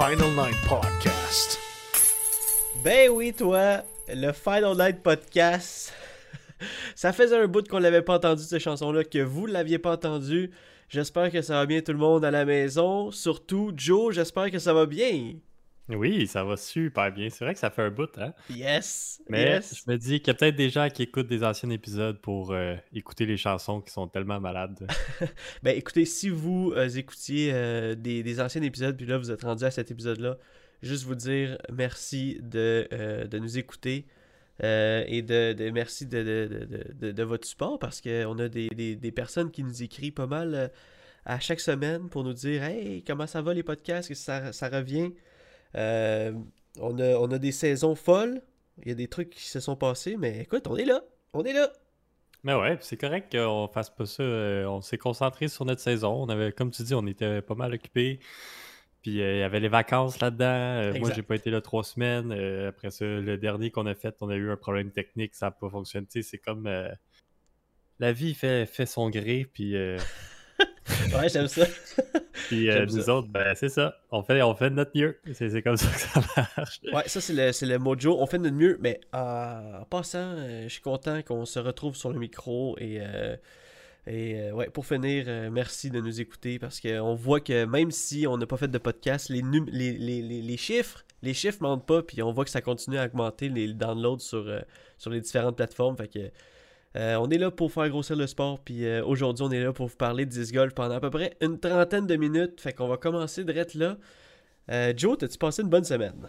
Final Nine Podcast. Ben oui, toi, le Final Night Podcast. ça faisait un bout qu'on l'avait pas entendu, cette chanson-là, que vous l'aviez pas entendu. J'espère que ça va bien tout le monde à la maison. Surtout, Joe, j'espère que ça va bien. Oui, ça va super bien. C'est vrai que ça fait un bout, hein? Yes! Mais yes. je me dis qu'il y a peut-être des gens qui écoutent des anciens épisodes pour euh, écouter les chansons qui sont tellement malades. Ben écoutez, si vous euh, écoutiez euh, des, des anciens épisodes, puis là vous êtes rendu à cet épisode-là, juste vous dire merci de, de nous écouter et de, de- merci de, de, de- de- de votre support parce qu'on a des, des- des personnes qui nous écrivent pas mal à chaque semaine pour nous dire Hey, comment ça va les podcasts, que ça, ça revient? Euh, on, a, on a des saisons folles, il y a des trucs qui se sont passés, mais écoute, on est là, on est là. Mais ouais, c'est correct qu'on fasse pas ça. euh, on s'est concentré sur notre saison. On avait, comme tu dis, on était pas mal occupés. Puis euh, il y avait les vacances là-dedans. Euh, moi, j'ai pas été là trois semaines. Euh, après ça, le dernier qu'on a fait, on a eu un problème technique, ça n'a pas fonctionné. Tu sais, c'est comme la vie fait, fait son gré. Puis, Ouais, j'aime ça. puis euh, nous ça. autres, ben, c'est ça. On fait, on fait de notre mieux. C'est c'est comme ça que ça marche. Ouais, ça c'est le, c'est le mojo. On fait de notre mieux, mais euh, en passant, euh, je suis content qu'on se retrouve sur le micro et, euh, et ouais, pour finir, merci de nous écouter parce qu'on voit que même si on n'a pas fait de podcast, les, num- les, les, les, les chiffres, les chiffres mentent pas, puis on voit que ça continue à augmenter les downloads sur, sur les différentes plateformes. Fait que euh, on est là pour faire grossir le sport, puis euh, aujourd'hui on est là pour vous parler de disc golf pendant à peu près une trentaine de minutes. Fait qu'on va commencer direct là. Euh, Joe, t'as-tu passé une bonne semaine?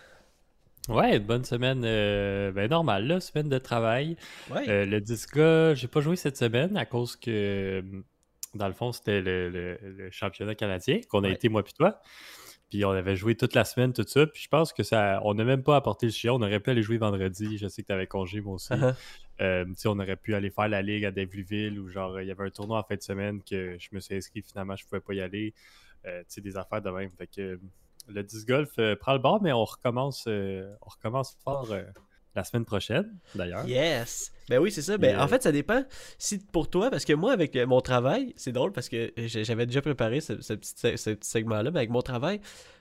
Ouais, une bonne semaine, ben normale, là, semaine de travail. Ouais. Le Disca, j'ai pas joué cette semaine à cause que, dans le fond, c'était le, le- le championnat canadien qu'on a Ouais. été, moi puis toi. Puis on avait joué toute la semaine, tout ça. Puis je pense que ça, on n'a même pas apporté le chien. On aurait pu aller jouer vendredi. Je sais que tu avais congé, moi aussi. Euh, on aurait pu aller faire la ligue à Davyville ou genre, il y avait un tournoi en fin de semaine que je me suis inscrit, finalement, je pouvais pas y aller. Euh, tu sais, des affaires de même. Fait que euh, le disc golf euh, prend le bord, mais on recommence, euh, on recommence fort la semaine prochaine, d'ailleurs. Yes! Ben oui, c'est ça. Ben, Et, En fait, ça dépend si pour toi, parce que moi, avec mon travail, c'est drôle parce que j'avais déjà préparé ce, ce petit, ce- ce petit segment-là, mais avec mon travail,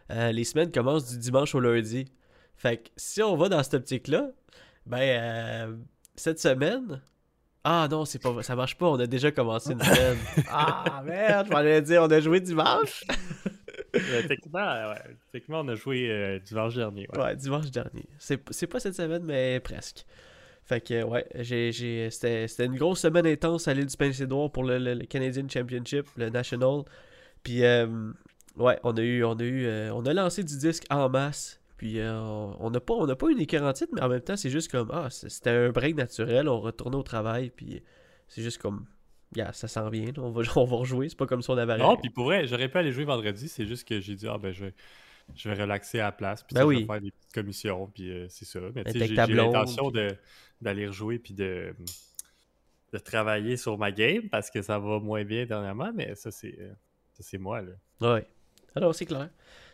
les semaines commencent du dimanche au lundi. Fait que si on va dans cette optique-là, ben, euh, cette semaine? Ah non, c'est pas, ça marche pas, on a déjà commencé une semaine. ah merde, je m'allais dire, on a joué dimanche. Euh, techniquement, ouais, techniquement, on a joué euh, dimanche dernier. ouais. Ouais, dimanche dernier. C'est c'est pas cette semaine, mais presque. Fait que, ouais, j'ai, j'ai, c'était, c'était une grosse semaine intense à l'île du Prince-Édouard pour le, le- le Canadian Championship, le National. Puis, euh, ouais, on a eu, on a eu, euh, on a lancé du disque en masse. Puis, euh, on n'a pas, on n'a pas titre, mais en même temps, c'est juste comme, ah, c'était un break naturel, on retournait au travail, puis c'est juste comme, yeah, ça s'en vient, on va, on va rejouer, c'est pas comme si on avait Non, puis pour vrai, j'aurais pu aller jouer vendredi, c'est juste que j'ai dit, ah ben, je vais, je vais relaxer à la place, puis Ben oui. je vais faire des petites commissions, puis euh, c'est ça. Mais tu sais, j'ai l'intention d'aller rejouer, puis de, de travailler sur ma game, parce que ça va moins bien dernièrement, mais ça, c'est euh, ça, c'est moi, là. Ouais. Alors, c'est clair.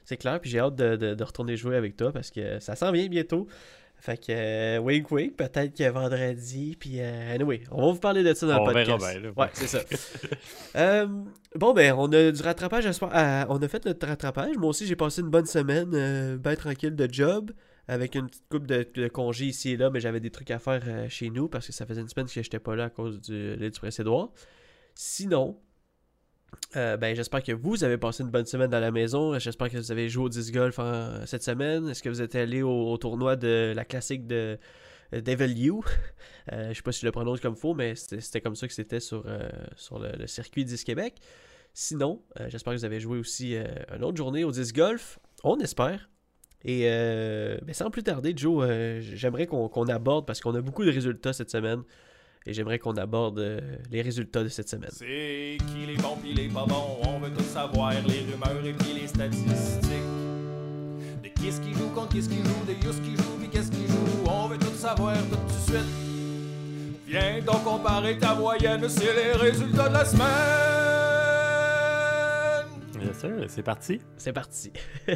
C'est clair, puis j'ai hâte de, de- de retourner jouer avec toi parce que ça s'en vient bientôt. Fait que, euh, wink wink, peut-être que vendredi, puis euh, anyway, on va vous parler de ça dans On le verra podcast. bien, là. ouais, c'est ça. Euh, bon, ben, on a du rattrapage, j'espère. Ah, on a fait notre rattrapage. Moi aussi, j'ai passé une bonne semaine, euh, bien tranquille de job, avec une petite coupe de, de congés ici et là, mais j'avais des trucs à faire euh, chez nous parce que ça faisait une semaine que j'étais pas là à cause du, du Prince-Édouard. Sinon, euh, ben, j'espère que vous avez passé une bonne semaine dans la maison. J'espère que vous avez joué au disc golf cette semaine. Est-ce que vous êtes allé au, tournoi de la classique de euh, Devil You? Euh, Je sais pas si je le prononce comme faux, mais c'était comme ça que c'était sur, euh, sur le, circuit Disc Québec. Sinon, j'espère que vous avez joué aussi une autre journée au disc golf. On espère. Et ben, sans plus tarder, Joe, j'aimerais qu'on aborde, parce qu'on a beaucoup de résultats cette semaine, et j'aimerais qu'on aborde euh, les résultats de cette semaine. C'est qui les bons pis les pas bons, on veut tout savoir, les rumeurs et puis les statistiques. De qui est-ce qui joue contre qui est-ce qui joue, de Yus qui joue pis qu'est-ce qui joue, on veut tout savoir tout de suite. Viens donc comparer ta moyenne, c'est les résultats de la semaine. Bien sûr, c'est parti. C'est parti.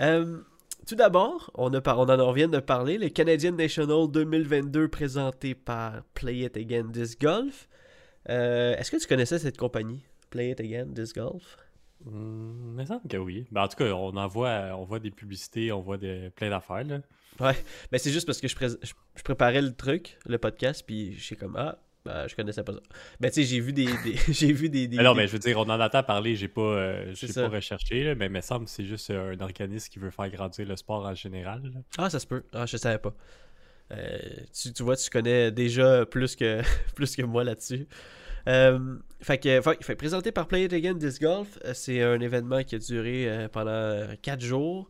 Euh, tout d'abord, on, a par- on en revient de parler, le Canadian National 2022 présenté par Play It Again Disc Golf. Euh, Est-ce que tu connaissais cette compagnie, Play It Again Disc Golf? Hmm, il me semble que oui. Ben, en tout cas, on en voit, on voit des publicités, on voit des, plein d'affaires. là. Ben, c'est juste parce que je, pré- je- je préparais le truc, le podcast, puis je suis comme ah, ben, je connaissais pas ça. Ben tu sais, j'ai vu des, des- j'ai vu des, des- Mais non, des- mais je veux dire, on en entend parler, j'ai pas, euh, pas recherché, là, mais il me semble que c'est juste euh, un organisme qui veut faire grandir le sport en général. là. Ah, ça se peut. Ah, je savais pas. Euh, tu, tu vois, tu connais déjà plus que, plus que moi là-dessus. Fait que, fait, fait, présenté par Play It Again Disc Golf, c'est un événement qui a duré pendant 4 jours.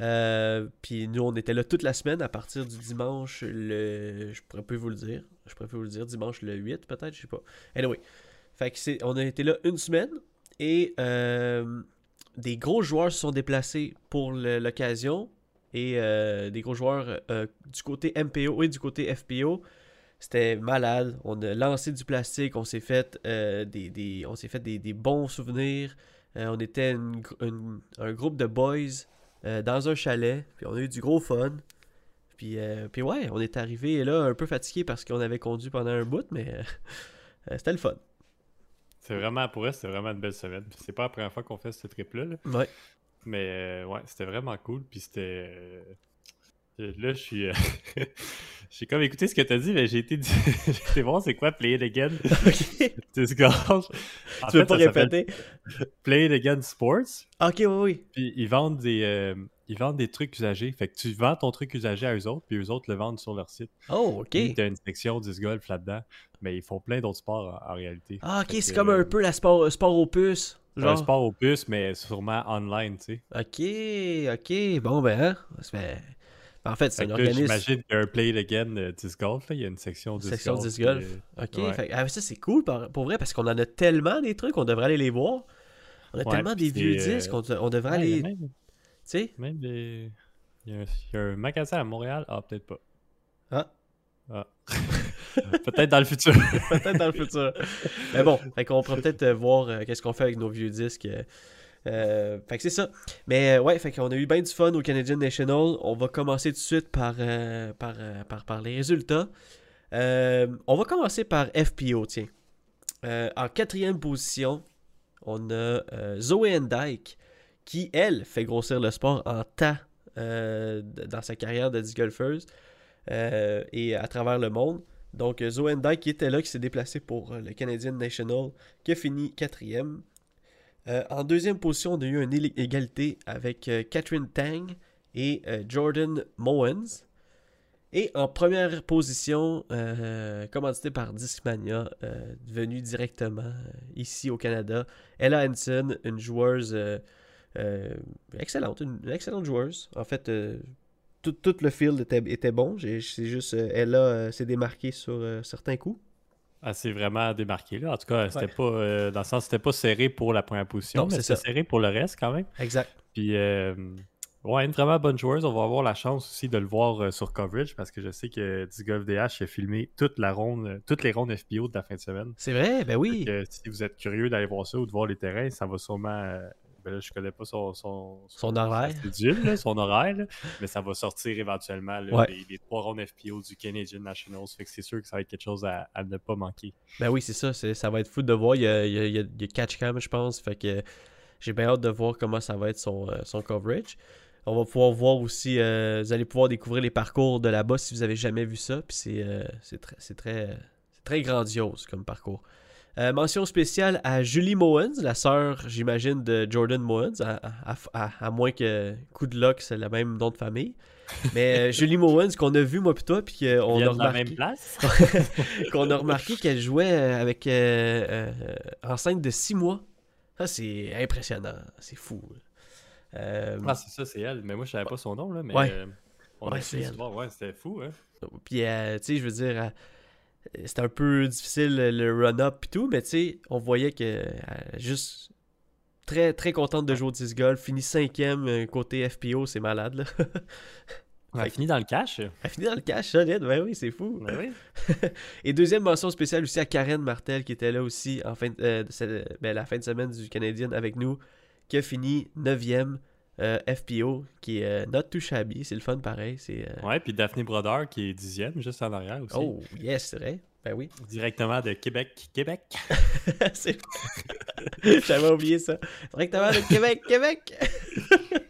Euh, puis nous, on était là toute la semaine à partir du dimanche, le. Je pourrais plus vous le dire. Je plus vous le dire. Dimanche le 8, peut-être, je sais pas. Anyway. Fait que c'est, on a été là une semaine et euh, des gros joueurs se sont déplacés pour l'occasion et euh, des gros joueurs euh, du côté MPO et du côté FPO. C'était malade. On a lancé du plastique, on s'est fait, des, on s'est fait des, bons souvenirs. On était un groupe de boys dans un chalet, puis on a eu du gros fun. Puis, euh, puis ouais, on est arrivé là un peu fatigué parce qu'on avait conduit pendant un bout, mais euh, c'était le fun. C'est vraiment, pour eux, c'était vraiment une belle semaine. C'est pas la première fois qu'on fait ce trip-là. là. Ouais. Mais euh, ouais, c'était vraiment cool. Puis c'était. Là, je suis. J'ai comme écouté ce que t'as dit, mais j'ai été, été voir c'est quoi Play It Again. ok. Disc golf. En tu veux pas répéter? Play It Again Sports. Ok, oui, oui. Puis ils vendent des. euh, Ils vendent des trucs usagés. Fait que tu vends ton truc usagé à eux autres, puis eux autres le vendent sur leur site. Oh, ok. Puis t'as une section disc golf là-dedans. Mais ils font plein d'autres sports en, en réalité. Ah, ok, c'est comme euh, un peu la sport, sport aux puces. Un Genre. sport au puce, mais sûrement online, tu sais. Ok, ok. Bon, ben, hein, fait- En fait, c'est un organisme. j'imagine qu'il y a un Play It Again euh, disc golf. Là. Il y a une section disc Section golf. disc golf. euh, Ok, Ouais. fait- ah, ça c'est cool pour vrai parce qu'on en a tellement des trucs, on devrait aller les voir. On a Ouais, tellement des vieux euh, disques, on, de- on devrait ouais, aller. Sais? Même des- Il y, a un, il y a un magasin à Montréal? Ah, peut-être pas. Ah. Ah. peut-être dans le futur. Peut-être dans le futur. Mais bon, fait qu'on pourrait peut-être euh, voir euh, qu'est-ce qu'on fait avec nos vieux disques. euh, fait que c'est ça. Mais ouais, fait qu'on a eu bien du fun au Canadian National. On va commencer tout de suite par, euh, par, par, par les résultats. On va commencer par FPO, tiens. En quatrième position, on a Zoe Dyke qui, elle, fait grossir le sport en tas euh, dans sa carrière de disc golfeuse euh, et à travers le monde. Donc, euh, Zoe Dyke qui était là, qui s'est déplacé pour le Canadian National, qui a fini quatrième. En deuxième position, on a eu une égalité avec Catherine Tang et Jordan Mowens. Et en première position, euh, par Discmania, venue directement ici au Canada, Ella Hansen, une joueuse euh, excellente, une, une excellente joueuse. En fait, euh, tout, tout le field était, était bon. C'est juste, euh, Ella euh, s'est démarquée sur certains coups. Ah, c'est vraiment démarqué là. En tout cas, c'était Ouais. pas dans le sens c'était pas serré pour la première position, Non, mais c'est c'était serré pour le reste quand même. Exact. Puis ouais, une vraiment bonne joueuse. On va avoir la chance aussi de le voir euh, sur coverage parce que je sais que Disc Golf DH a filmé toute la ronde, euh, toutes les rondes FPO de la fin de semaine. C'est vrai, ben oui. Que si vous êtes curieux d'aller voir ça ou de voir les terrains, ça va sûrement euh, ben là, je connais pas son, son, Son horaire. sa cédule, là, son horaire, là, mais ça va sortir éventuellement là, Ouais. les, les trois rondes FPO du Canadian Nationals. Fait que c'est sûr que ça va être quelque chose à, à ne pas manquer. Ben oui, c'est ça. Ça va être fou de voir. Il y a, il y a- il y a- il y a Catch Cam, je pense. Fait que j'ai bien hâte de voir comment ça va être son, euh, son coverage. On va pouvoir voir aussi. euh, vous allez pouvoir découvrir les parcours de là-bas si vous avez jamais vu ça. Puis c'est euh, très grandiose comme parcours. Euh, mention spéciale à Julie Mowens, la sœur, j'imagine, de Jordan Mowens, à, à- à- à moins que coup de luck, c'est le même nom de famille. Mais euh, Julie Mowens, qu'on a vu, moi, puis toi, puis qu'on On a remarqué même place. qu'on a remarqué qu'elle jouait euh, avec euh, enceinte de 6 mois. Ça, c'est impressionnant. C'est fou. Ah, c'est ça, c'est elle. Mais moi, je savais pas son nom, là. Mais Ouais. euh, on Ouais, a c'est elle. Ouais, c'était fou, hein. Puis, tu sais, je veux dire, euh, c'était un peu difficile le- run-up et tout, mais tu sais, on voyait que euh, juste très, très contente de jouer au disc golf. Fini cinquième euh, côté FPO, c'est malade, là. On a fini dans le cash. Elle finit dans le cash, solide. Ben oui, c'est fou. Ben oui. Et deuxième mention spéciale aussi à Karen Martel qui était là aussi en fin de, euh, ben, la fin de semaine du Canadien avec nous, qui a fini 9e FPO, qui est euh, not too shabby. C'est le fun pareil. C'est, euh, Ouais, puis Daphné Brodeur qui est dixième, juste en arrière aussi. Oh, yes, c'est vrai. Ben oui. Directement de Québec. Québec. J'avais oublié ça. Directement de Québec, Québec.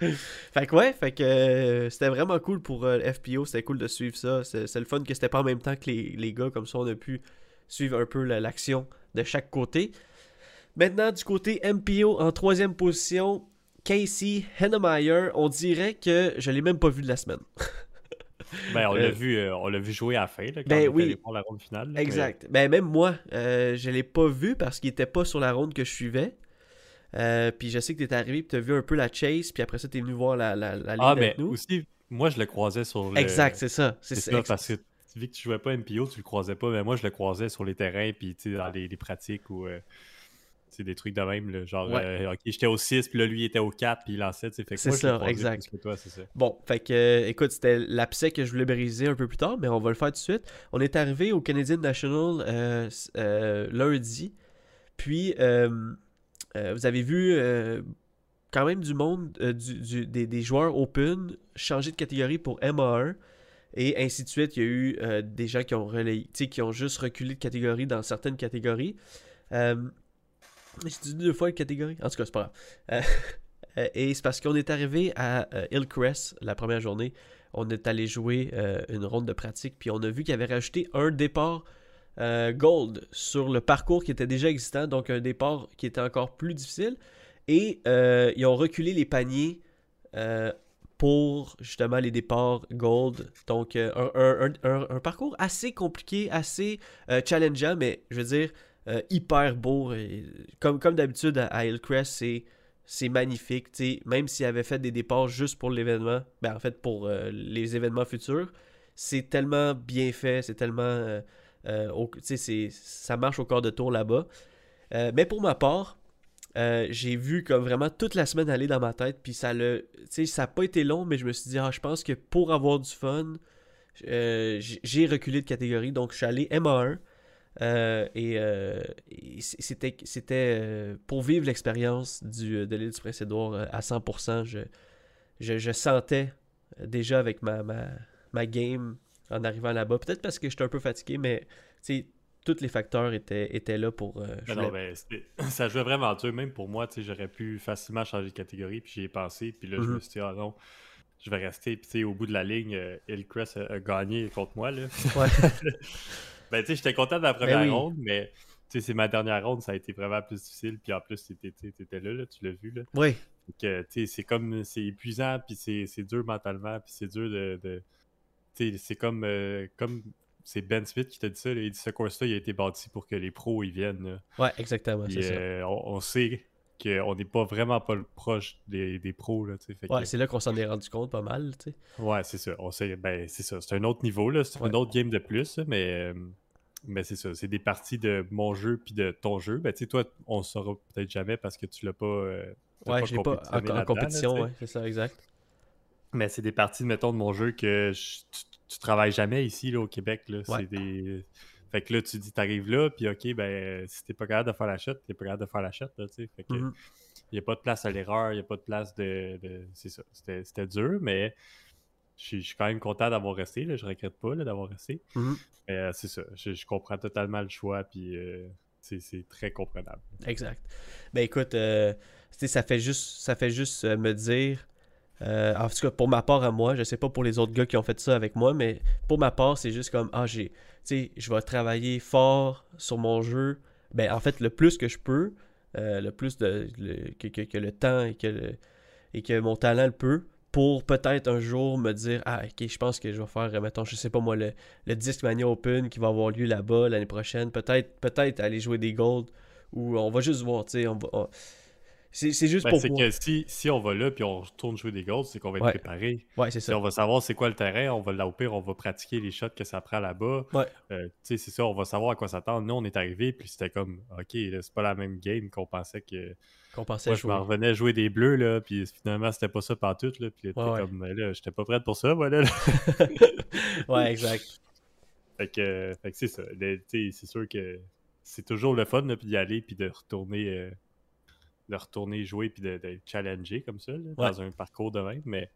fait que ouais, fait que euh, c'était vraiment cool pour euh, FPO. C'était cool de suivre ça. C'est le fun que c'était pas en même temps que les, les gars. Comme ça, on a pu suivre un peu la- l'action de chaque côté. Maintenant, du côté MPO, en troisième position, Casey Hennemeyer. On dirait que je l'ai même pas vu de la semaine. Ben, on Euh, l'a vu, euh, on l'a vu jouer à la fin, là, quand Ben on est oui. voir la ronde finale. là, Exact. Ben, même moi, euh, je l'ai pas vu parce qu'il était pas sur la ronde que je suivais. Euh, puis je sais que t'es arrivé puis t'as vu un peu la chase, puis après ça t'es venu voir la, la, la mais- ligne Ah, mais nous. aussi, moi, je le croisais sur le... Exact, c'est ça. C'est ça, ex- parce que vu que tu jouais pas MPO, tu le croisais pas, mais moi, je le croisais sur les terrains, puis tu sais, dans les, les pratiques ou... sais, des trucs de même, là, genre, Ouais. euh, ok, j'étais au 6, puis là, lui, il était au 4, puis il lançait, tu sais, C'est ça, exact. toi, c'est ça. Bon, fait que, euh, écoute, c'était l'abcès que je voulais briser un peu plus tard, mais on va le faire tout de suite. On est arrivé au Canadian National euh, euh, lundi, puis vous avez vu quand même du monde, du- du- des, des joueurs Open changer de catégorie pour MA1, et ainsi de suite. Il y a eu euh, des gens qui ont relayé, qui ont juste reculé de catégorie dans certaines catégories. Euh, J'ai dit deux fois une catégorie. En tout cas, c'est pas grave. Euh, euh, et c'est parce qu'on est arrivé à euh, Hillcrest la première journée. On est allé jouer une ronde de pratique, puis on a vu qu'il avait rajouté un départ gold sur le parcours qui était déjà existant, donc un départ qui était encore plus difficile. Et ils ont reculé les paniers pour justement les départs gold. Donc un, parcours assez compliqué, assez challengeant, mais je veux dire euh, hyper beau. Comme comme d'habitude à, Hillcrest, c'est magnifique. Même s'il avait fait des départs juste pour l'événement, ben en fait pour euh, les événements futurs, c'est tellement bien fait, c'est tellement. euh, ça marche au corps de tour là-bas. Mais pour ma part, j'ai vu comme vraiment toute la semaine aller dans ma tête, puis ça le, ça n'a pas été long, mais je me suis dit, ah, je pense que pour avoir du fun, j'ai reculé de catégorie, donc je suis allé MA1. Euh, et euh, et c'était c'était euh, pour vivre l'expérience du de l'île du Prince-Édouard à 100%. Je, je, je sentais déjà avec ma, ma, ma game en arrivant là-bas. Peut-être parce que j'étais un peu fatigué, mais tous les facteurs étaient, étaient là pour. non, ben, ça jouait vraiment dur, même pour moi, j'aurais pu facilement changer de catégorie, puis j'y ai pensé, puis là, je me suis dit, ah non, je vais rester, puis au bout de la ligne, Hillcrest a, a gagné contre moi, là. Ouais. ben, tu sais, j'étais content de la première oui. ronde, mais, tu sais, c'est ma dernière ronde, ça a été vraiment plus difficile, puis en plus, t'étais tu sais, t'étais là, là, tu l'as vu, là. Oui, tu sais, c'est comme, c'est épuisant, puis c'est dur mentalement, puis c'est dur de... de- tu sais, c'est comme, euh, comme, c'est Ben Smith qui t'a dit ça, là, il dit ce course-là, il a été bâti pour que les pros, ils viennent, là. ouais, exactement, Puis, ça. euh, on, on sait qu'on n'est pas vraiment pas proche des, des pros. Là, que- Ouais, c'est là qu'on s'en est rendu compte pas mal, tu sais. ouais, c'est ça. On sait, ben, c'est ça. C'est un autre niveau, là. C'est Ouais. une autre game de plus, mais, euh, mais c'est ça. C'est des parties de mon jeu puis de ton jeu. Ben, tu sais, toi, on ne saura peut-être jamais parce que tu l'as pas. euh, Ouais, j'ai pas en, compétitionné en là-dedans, compétition, ouais, c'est ça, exact. Mais c'est des parties, mettons, de mon jeu que je- tu, tu travailles jamais ici, là, au Québec. Là. Ouais. C'est des... Fait que là, tu dis, t'arrives là, puis OK, ben, si t'es pas capable de faire la shot, t'es pas capable de faire la shot, là, tu sais. Fait que il n'y a pas de place à l'erreur, il n'y a pas de place de. de- c'est ça. C'était c'était dur, mais je suis quand même content d'avoir resté. Là. Je regrette pas là, d'avoir resté. Mais euh, c'est ça. Je, comprends totalement le choix, puis euh, c'est c'est très comprenable. Exact. Ben écoute, euh, ça fait juste, ça fait juste me dire, en tout cas pour ma part à moi, je sais pas pour les autres gars qui ont fait ça avec moi, mais pour ma part, c'est juste comme, ah j'ai, tu sais, je vais travailler fort sur mon jeu, ben en fait le plus que je peux, le plus de, le- que, que- que le temps et que, le- et que mon talent le peut, pour peut-être un jour me dire, ah ok, je pense que je vais faire, mettons, je sais pas moi, le, le Discmania Open qui va avoir lieu là-bas l'année prochaine, peut-être peut-être aller jouer des golds ou on va juste voir, tu sais, on va... on- C'est juste Ben, pour... c'est voir. que si, si on va là puis on retourne jouer des goals, c'est qu'on va être Ouais. préparé. Ouais, c'est ça. on va savoir c'est quoi le terrain, on va là au pire, on va pratiquer les shots que ça prend là-bas. Ouais. Euh, tu sais, c'est ça, on va savoir à quoi s'attendre. Nous, on est arrivé, puis c'était comme, OK, c'est pas la même game qu'on pensait que. Qu'on pensait Moi, je jouer. m'en revenais jouer des bleus, là, puis finalement, c'était pas ça partout, là. Puis Ouais, comme, Ben là, j'étais pas prête pour ça, voilà. là. ouais, exact. Fait que, euh, que c'est ça. Sais, C'est sûr que c'est toujours le fun là, puis d'y aller puis de retourner, euh, de retourner jouer puis de, de challenger comme ça là, dans un parcours de même. Mais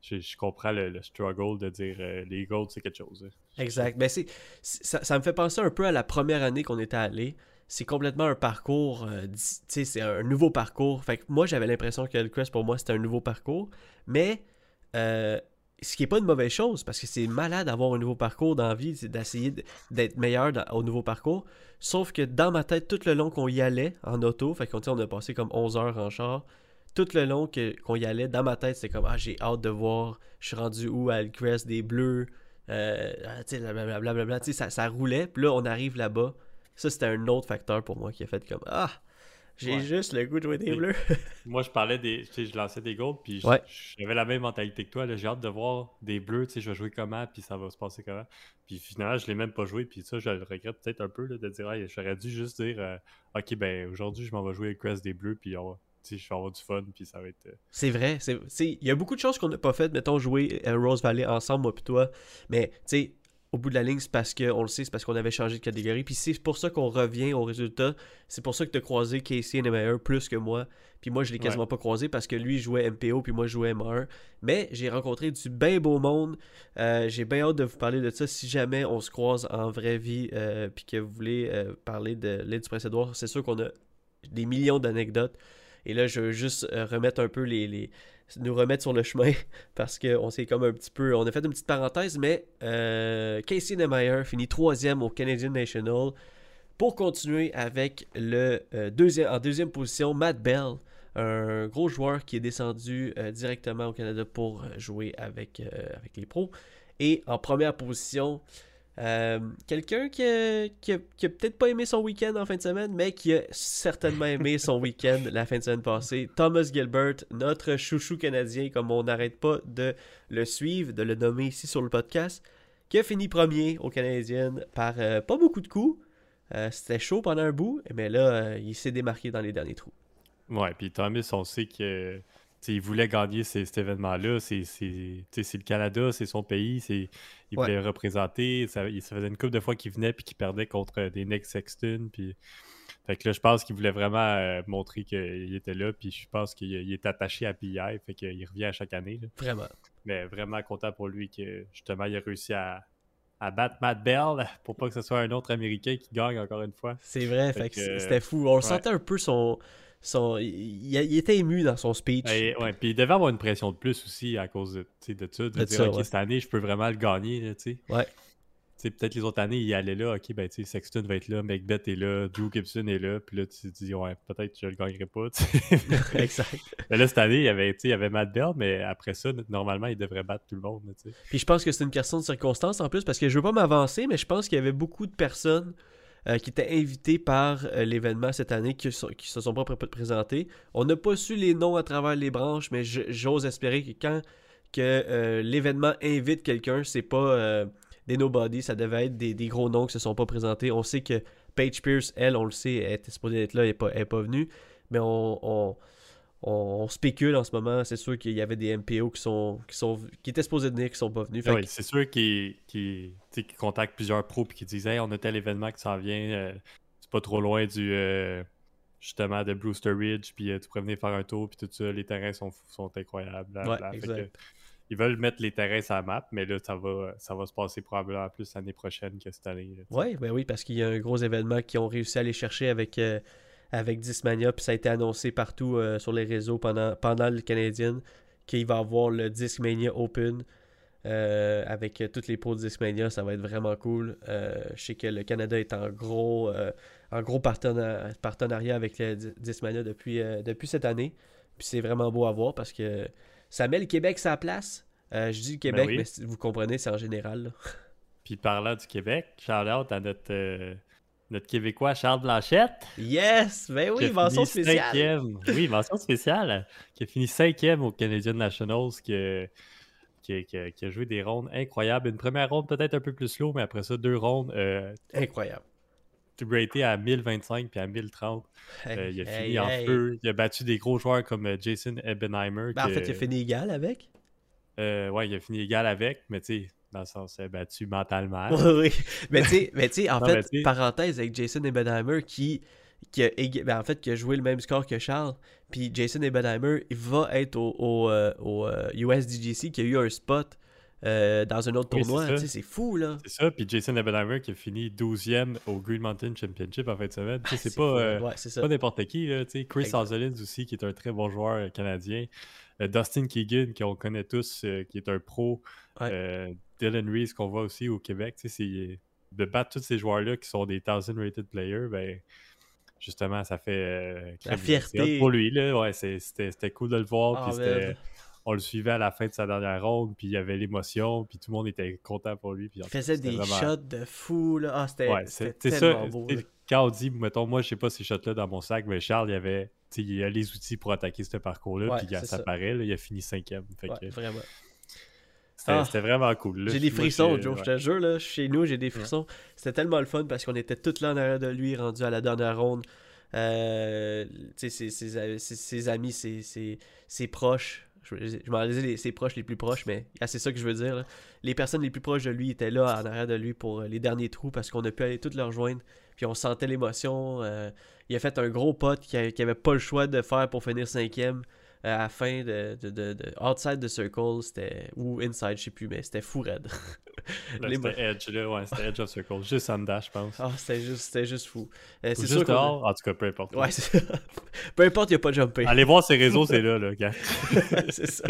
je, je comprends le, le struggle de dire euh, les goals c'est quelque chose. hein. Exact. Ben, c'est, ça, ça me fait penser un peu à la première année qu'on était allé. C'est complètement un parcours, euh, di- tu sais, c'est un nouveau parcours. Fait que moi, j'avais l'impression que le Crest, pour moi, c'était un nouveau parcours. Mais, euh, ce qui est pas une mauvaise chose, parce que c'est malade d'avoir un nouveau parcours dans la vie, d'essayer d'être meilleur au nouveau parcours. Sauf que dans ma tête, tout le long qu'on y allait en auto, fait qu'on on a passé comme 11 heures en char, tout le long qu'on y allait, dans ma tête, c'est comme, ah, j'ai hâte de voir, je suis rendu où à Crest, des bleus, euh, ah, tu sais, blablabla, ça roulait, puis là, on arrive là-bas. Ça, c'était un autre facteur pour moi qui a fait comme, ah, j'ai Ouais. juste le goût de jouer des bleus. Moi je parlais des. Tu sais, je lançais des goals puis Ouais. j'avais la même mentalité que toi. J'ai hâte de voir des bleus, tu sais, je vais jouer comment puis ça va se passer comment. Puis finalement, je l'ai même pas joué, puis ça, je le regrette peut-être un peu là, de dire Hey, j'aurais dû juste dire euh, Ok, ben aujourd'hui, je m'en vais jouer le Crest des bleus, puis on va- tu sais, je vais avoir du fun, puis ça va être. euh, C'est vrai. Il y a beaucoup de choses qu'on n'a pas faites, mettons, jouer à Rose Valley ensemble, moi puis toi. Mais, tu sais, au bout de la ligne, c'est parce qu'on le sait, c'est parce qu'on avait changé de catégorie. Puis c'est pour ça qu'on revient au résultat. C'est pour ça que tu as croisé Casey et plus que moi. Puis moi, je l'ai quasiment pas croisé parce que lui jouait MPO, puis moi, je jouais M1. Mais j'ai rencontré du bien beau monde. Euh, j'ai bien hâte de vous parler de ça. Si jamais on se croise en vraie vie, euh, puis que vous voulez euh, parler de l'aide du Prince-Édouard, c'est sûr qu'on a des millions d'anecdotes. Et là, je veux juste remettre un peu les, les- nous remettre sur le chemin parce qu'on s'est comme un petit peu. On a fait une petite parenthèse, mais euh, Casey Nemeyer finit troisième au Canadian National pour continuer avec le euh, deuxième, en deuxième position, Matt Bell, un gros joueur qui est descendu euh, directement au Canada pour jouer avec, avec les pros. Et en première position, euh, quelqu'un qui a, qui a- qui a peut-être pas aimé son week-end en fin de semaine, mais qui a certainement aimé son week-end la fin de semaine passée. Thomas Gilbert, notre chouchou canadien, comme on n'arrête pas de le suivre, de le nommer ici sur le podcast, qui a fini premier au Canadien par euh, pas beaucoup de coups. Euh, C'était chaud pendant un bout, mais là, il s'est démarqué dans les derniers trous. Ouais, puis Thomas, on sait que il voulait gagner ces- cet événement-là. C'est le Canada, c'est son pays. Il Ouais. voulait le représenter. Ça, il, ça faisait une couple de fois qu'il venait puis qu'il perdait contre des Nick Sexton. Puis... Fait que là, je pense qu'il voulait vraiment euh, montrer qu'il était là. Puis je pense qu'il il est attaché à PI. Fait qu'il revient à chaque année. là. Vraiment. Mais vraiment content pour lui que justement il a réussi à, à battre Matt Bell pour pas que ce soit un autre Américain qui gagne encore une fois. C'est vrai, Fait fait que que, c'était fou. On ouais. sentait un peu son. Son il, était ému dans son speech. Et, ouais, puis il devait avoir une pression de plus aussi à cause de, de ça. De, De dire, ça, OK, ouais. cette année, je peux vraiment le gagner. là. Ouais. Peut-être les autres années, il allait là. OK, ben, Sexton va être là, Macbeth est là, Drew Gibson est là. Puis là, tu te dis, ouais, peut-être que je le gagnerai pas. exact. mais là, cette année, il y avait, il y avait Matt Bell, mais après ça, normalement, il devrait battre tout le monde. Puis je pense que c'est une question de circonstance en plus, parce que je veux pas m'avancer, mais je pense qu'il y avait beaucoup de personnes euh, qui étaient invitées par euh, l'événement cette année qui, se sont pas pré- présentées. On n'a pas su les noms à travers les branches, mais j'ose espérer que quand que euh, l'événement invite quelqu'un, c'est pas des nobody, ça devait être des, gros noms qui se sont pas présentés. On sait que Paige Pierce, elle, on le sait, elle était supposée être là, elle n'est pas, pas venue, mais on- on- on spécule en ce moment. C'est sûr qu'il y avait des MPO qui sont qui sont qui étaient supposés venir, qui sont pas venus. Ah oui, que- c'est sûr qu'ils contactent plusieurs pros et qu'ils disent Hey, on a tel événement qui s'en vient, euh, c'est pas trop loin du. euh, justement de Brewster Ridge, puis euh, tu pourrais venir faire un tour, puis tout ça. Les terrains sont, sont incroyables. Ouais, blablabla. Fait exact. que ils veulent mettre les terrains sur la map, mais là, ça va, ça va se passer probablement plus l'année prochaine que cette année. Oui, ben oui, parce qu'il y a un gros événement qu'ils ont réussi à aller chercher avec, avec Discmania, puis ça a été annoncé partout euh, sur les réseaux pendant, pendant le Canadien qu'il va avoir le Discmania Open euh, avec euh, toutes les pros de Discmania, ça va être vraiment cool. Je sais que le Canada est en gros, en gros partena- partenariat avec le Di- Discmania depuis, depuis cette année, puis c'est vraiment beau à voir parce que ça met le Québec sa place. Je dis le Québec, oui. mais vous comprenez, c'est en général. là. Puis parlant du Québec, shout out à notre, notre Québécois Charles Blanchette. Yes! Ben oui, mention spéciale! cinquième. Oui, mention spéciale. Qui a fini cinquième au Canadian Nationals, qui a, qui a- qui a- qui a joué des rondes incroyables. Une première ronde peut-être un peu plus slow, mais après ça, deux rondes euh, Incroyable. raté à 1025 puis à 1030. Euh, il a Hey, fini en hey. feu. Il a battu des gros joueurs comme euh, Jason Ebenheimer. Ben, en fait, il a fini égal avec? euh, ouais, il a fini égal avec, mais tu sais, dans le sens, a battu mentalement. oui. Mais tu sais, mais tu sais, en Non, fait, parenthèse avec Jason Ebenheimer qui, qui, a, ben, en fait, qui a joué le même score que Charles. Puis Jason Ebenheimer, il va être au, au, euh, au, euh, USDGC qui a eu un spot euh, dans un autre Oui, tournoi. c'est fou, là. C'est ça, puis Jason Ebenheimer qui a fini 12e au Green Mountain Championship en fin de semaine. Ah, c'est pas. euh, Ouais, n'importe qui, là. Chris. Ozolins aussi, qui est un très bon joueur euh, canadien. Euh, Dustin Keegan, qu'on connaît tous, euh, qui est un pro. Ouais. Dylan Reese, qu'on voit aussi au Québec. C'est- de battre tous ces joueurs-là qui sont des 1000 rated players, ben, justement, ça fait. euh, crème- fierté. Pour lui, là, ouais, c'était cool de le voir. Ah, puis on le suivait à la fin de sa dernière ronde, puis il y avait l'émotion, puis tout le monde était content pour lui. Puis Il faisait des vraiment- shots de fou, là. Ah, c'était Ouais, tellement ça. beau. Quand on dit, mettons, moi, je sais pas ces shots-là dans mon sac, mais Charles, il y avait, il a les outils pour attaquer ce parcours-là, Ouais, puis ça ça. paraît, là, il a fini cinquième. Fait Ouais, que vraiment. C'était Ah. c'était vraiment cool. J'ai des frissons, Joe, je te jure, là, chez nous, j'ai des frissons. C'était tellement le fun parce qu'on était tous là en arrière de lui, rendu à la dernière ronde. Euh, sais, ses, ses- ses- ses amis, ses, proches, je, je m'en disais les- ses proches les plus proches, mais ah, c'est ça que je veux dire. là. Les personnes les plus proches de lui étaient là en arrière de lui pour euh, les derniers trous parce qu'on a pu aller tous le rejoindre. Puis on sentait l'émotion. euh, il a fait un gros pote qui, a- qui avait pas le choix de faire pour finir cinquième. Euh, à la fin de, de, de- de Outside the Circle, c'était ou Inside, je sais plus, mais c'était fou raide. C'était Edge, là, ouais, c'était Edge of Circle. Juste en dash, je pense. Ah, c'était juste, juste fou. Euh, c'est juste dehors, en tout cas, peu importe. Ouais. Peu importe, il n'y a pas de jumpé. Allez voir ses réseaux, c'est là, là, gars. c'est ça.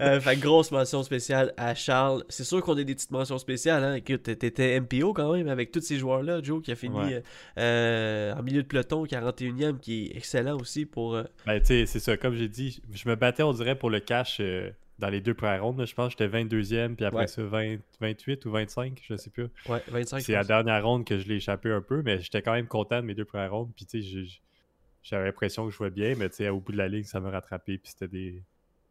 Euh, fait grosse mention spéciale à Charles. C'est sûr qu'on a des petites mentions spéciales. Hein. Écoute, t'étais MPO quand même avec tous ces joueurs-là. Joe qui a fini Ouais. euh, en milieu de peloton, 41e, qui est excellent aussi pour. Ben, tu sais, c'est ça, comme j'ai dit, je me battais, on dirait, pour le cash euh, dans les deux premières rondes. là. Je pense que j'étais 22e, puis après Ouais. ça, 20 28 ou 25, je sais plus. ouais, 25. C'est la dernière ronde que je l'ai échappé un peu, mais j'étais quand même content de mes deux premières rondes. Puis, tu sais, j'ai- j'avais l'impression que je jouais bien, mais tu sais, au bout de la ligne, ça m'a rattrapé. Puis, c'était des.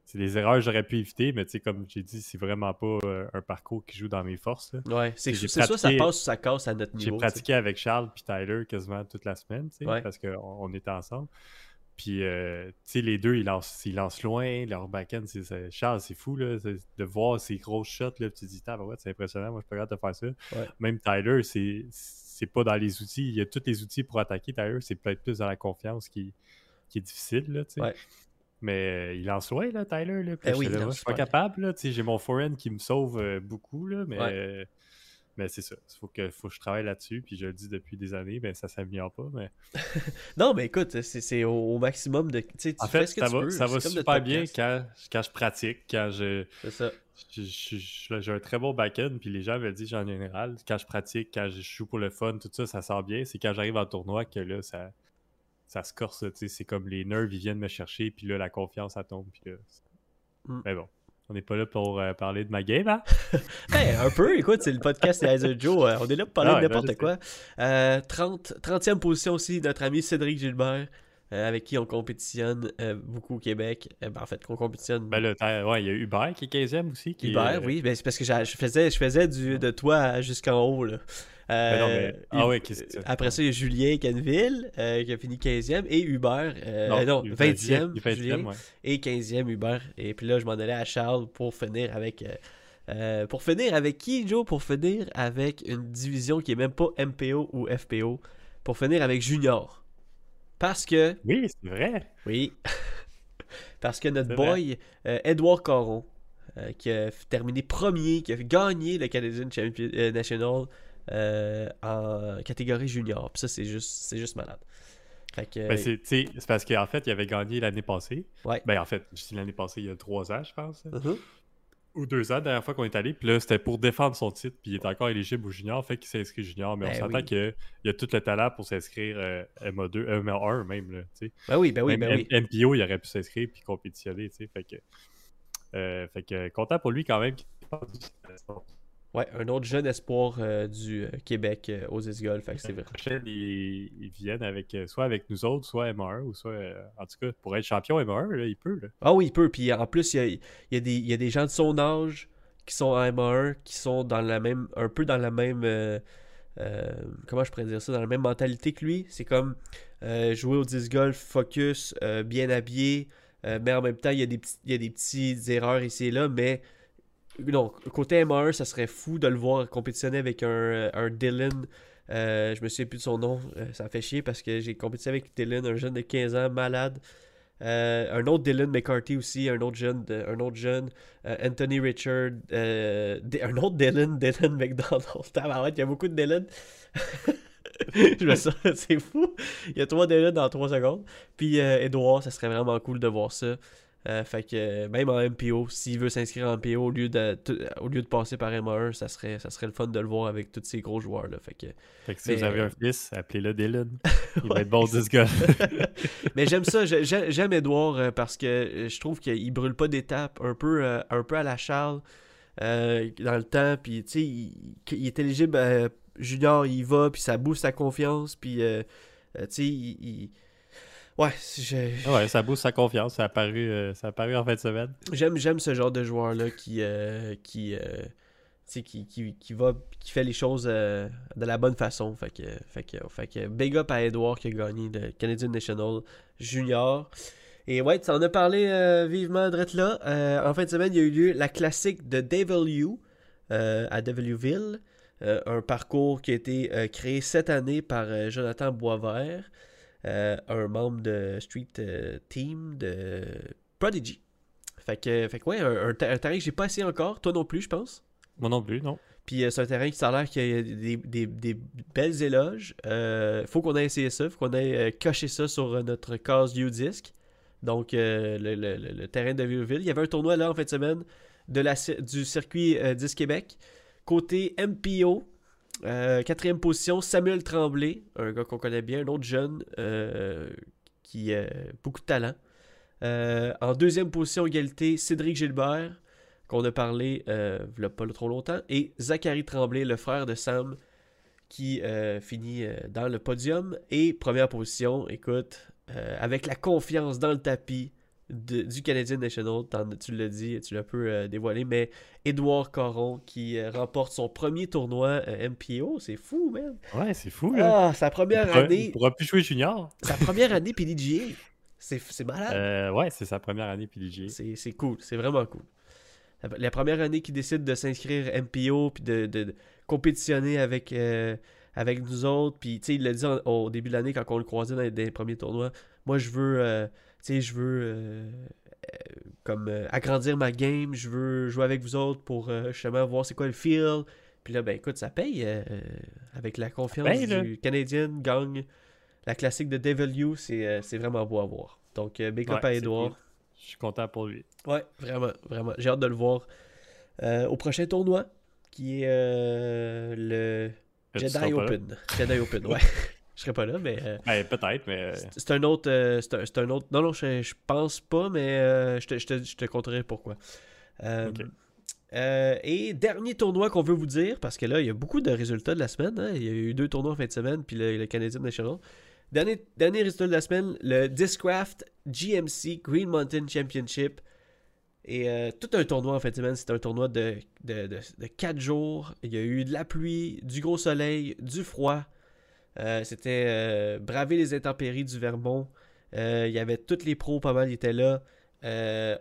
C'est des erreurs que j'aurais pu éviter, mais tu sais, comme j'ai dit, c'est vraiment pas euh, un parcours qui joue dans mes forces. là. Ouais, c'est J'ai ça pratiqué- passe ou ça casse à notre J'ai niveau. sais. pratiqué avec Charles puis Tyler quasiment toute la semaine, tu sais, Ouais. parce qu'on on était ensemble. Puis, euh, tu sais, les deux, ils lancent, ils lancent loin. Leur back-end, c'est- Charles, c'est fou, là, de voir ces grosses shots, là, tu te dis, ah, ouais, c'est impressionnant, moi, je suis pas de faire ça. Ouais. Même Tyler, c'est c'est pas dans les outils. Il y a tous les outils pour attaquer Tyler. C'est peut-être plus dans la confiance qui, qui est difficile, là, tu sais. Ouais. Mais euh, il lance loin, là, Tyler. Là, Puis Eh oui, là, je suis pas capable, là. Tu sais, j'ai mon forehand qui me sauve euh, beaucoup, là, mais... Ouais. Mais c'est ça. Il faut que, faut que je travaille là-dessus. Puis je le dis depuis des années, ben ça s'améliore pas. Mais... Non, mais écoute, c'est c'est au, au maximum de. Tu En fais fait, ce que ça tu va, veux. ça va super bien quand, quand je pratique, quand je, C'est ça. j'ai un très bon back-end. Puis les gens me le disent en général. Quand je pratique, quand je joue pour le fun, tout ça, ça sort bien. C'est quand j'arrive en tournoi que là, ça, ça se corse. C'est comme les nerfs, ils viennent me chercher. Puis là, la confiance, ça tombe. Puis là, c'est- Mm. Mais bon. On n'est pas là pour euh, parler de ma game, hein? Ben, un peu, écoute, c'est le podcast Laser Joe. euh, on est là pour parler Ah de ben, n'importe je quoi. Euh, 30, 30e position aussi, notre ami Cédric Gilbert, euh, avec qui on compétitionne euh, beaucoup au Québec. Euh, ben, en fait, qu'on compétitionne. Ben là, ouais, il y a Hubert qui est 15e aussi. Qui, Hubert, euh, oui. Ben, c'est parce que je faisais, je faisais du, de toi jusqu'en haut. Là. Ben non, Euh, mais- Ah Hub- ouais, qu'est-ce que Après ça, il y a Julien Canville euh, qui a fini 15e et Hubert, euh, non, il est 20e, il est 20e, Julien, ouais. et 15e Hubert. Et puis là, je m'en allais à Charles pour finir avec. pour finir avec qui, Joe? Pour finir avec une division qui est même pas MPO ou FPO. Pour finir avec Junior. Parce que, Oui, c'est vrai. oui, parce que notre boy Edouard Caron, qui a terminé premier, qui a gagné le Canadian Champion National euh, en catégorie junior. Puis ça, c'est juste, c'est juste malade. Ben, c'est parce qu'en fait, il avait gagné l'année passée. Ouais. Ben, en fait, je dis l'année passée, il y a trois ans, je pense. Mhm. Ou deux ans, la dernière fois qu'on est allé. Puis là, c'était pour défendre son titre. Puis il est encore éligible au junior. Fait qu'il s'est inscrit junior. Mais Ben on s'entend oui. qu'il y a tout le talent pour s'inscrire euh, MA2, euh, MA1 même. Là. Ben oui, ben oui, Même ben oui. MPO, il aurait pu s'inscrire puis compétitionner. Fait que, euh, fait que content pour lui quand même. Ouais, un autre jeune espoir euh, du euh, Québec euh, aux Golf. Fait que c'est L'année vrai. prochaine, ils, ils viennent avec, soit avec nous autres, soit MA1, ou soit, en tout cas, pour être champion MA1, là, il peut. Là. Ah oui, il peut. Puis en plus, il y a, il y a des, il y a des gens de son âge qui sont en MA1, qui sont dans la même, un peu dans la même, euh, euh, comment je pourrais dire ça, dans la même mentalité que lui. C'est comme euh, jouer au disc golf, focus, euh, bien habillé, mais en même temps, il y a des, petits, il y a des petites erreurs ici et là, mais non, côté MA1, ça serait fou de le voir compétitionner avec un, euh, un Dylan. Euh, je me souviens plus de son nom, euh, ça me fait chier parce que j'ai compétitionné avec Dylan, un jeune de 15 ans, malade. Un autre Dylan McCarthy aussi, un autre jeune, un autre jeune Anthony Richard, un autre Dylan, Dylan McDonald. Il y a beaucoup de Dylan. Je me sens, c'est fou. Il y a trois Dylan dans trois secondes. Puis Edouard, ça serait vraiment cool de voir ça. Euh, fait que euh, même en MPO, s'il veut s'inscrire en MPO au lieu de au lieu de passer par MA1, ça serait ça serait le fun de le voir avec tous ces gros joueurs là. Fait que Fait que si Mais, vous avez euh, un fils, appelez-le Dylan. Il va être bon c'est 10 gars. Mais j'aime ça, j'ai- j'ai- j'aime Edouard parce que je trouve qu'il brûle pas d'étapes, un peu, un peu à la Charles euh, dans le temps. Puis tu sais, il, il est éligible euh, junior, il va, puis ça booste sa confiance. Puis euh, tu sais, il, il- ouais, je- ouais, ça booste sa confiance. Ça a apparu, euh, ça a apparu en fin de semaine. j'aime j'aime ce genre de joueur là qui euh, qui euh, tu sais, qui, qui, qui va qui fait les choses euh, de la bonne façon. Fait que, fait que, fait que big up à Edouard qui a gagné le Canadian National Junior. Et ouais, tu en as parlé euh, vivement, Drette là. Euh, en fin de semaine, il y a eu lieu la classique de Devil euh, à Devilville. Euh, un parcours qui a été euh, créé cette année par euh, Jonathan Boisvert, un membre de Street euh, Team de Prodigy. Fait que, fait que ouais, un, un, ter- un terrain que j'ai pas essayé encore, toi non plus, je pense. Moi non plus, non. Puis euh, c'est un terrain qui ça a l'air qu'il y a des, des- des belles éloges. Euh, faut qu'on ait essayé ça, faut qu'on ait euh, coché ça sur euh, notre case U-Disc. Donc euh, le, le- terrain de Vieux-Ville. Il y avait un tournoi là en fin de semaine de la, du circuit euh, 10 Québec. Côté MPO, euh, quatrième position, Samuel Tremblay, un gars qu'on connaît bien, un autre jeune euh, qui a beaucoup de talent. Euh, en deuxième position, égalité, Cédric Gilbert, qu'on a parlé il pas trop longtemps, et Zachary Tremblay, le frère de Sam, qui finit dans le podium. Et première position, écoute, avec la confiance dans le tapis de- du Canadian National, tu l'as dit, tu l'as peu euh, dévoilé, mais Édouard Caron qui euh, remporte son premier tournoi euh, MPO, c'est fou, man! Ouais, c'est fou, là. Ah, sa il, première pourra, il année, pourra plus jouer junior. sa première année PDGA, c'est malade! Euh, ouais, c'est sa première année PDG. C'est cool, c'est vraiment cool. La, la première année qu'il décide de s'inscrire MPO puis de, de- de compétitionner avec, avec nous autres, puis tu sais, il l'a dit en- au début de l'année quand on le croisait dans les, dans les premiers tournois. Moi, je veux, sais, je veux euh, euh, comme euh, agrandir ma game, je veux jouer avec vous autres pour justement voir c'est quoi le feel. Puis là, ben écoute, ça paye avec la confiance paye, là. du Canadien, gagne la classique de Devil You, c'est vraiment beau à voir. Donc, big up Ouais, à Edouard. cool. Je suis content pour lui. Ouais, vraiment, vraiment. J'ai hâte de le voir au prochain tournoi, qui est le Jedi? Open. Jedi Open, ouais. Je serai pas là, mais euh, Ben, peut-être, mais. euh, c'est- un autre. euh, c'est un, c'est un autre. Non, non, je, je pense pas, mais euh, je, te, je, te, je te conterai pourquoi. Ok. euh, et dernier tournoi qu'on veut vous dire, parce que là, il y a beaucoup de résultats de la semaine. hein. Il y a eu deux tournois en fin de semaine, puis le, le Canadian National. Dernier, dernier résultat de la semaine, le Discraft GMC Green Mountain Championship. Et euh, tout un tournoi en fin de semaine, c'est un tournoi de, de, de, de 4 jours. Il y a eu de la pluie, du gros soleil, du froid. Euh, C'était euh, braver les intempéries du Vermont. Euh, il y avait tous les pros, pas mal, ils étaient là.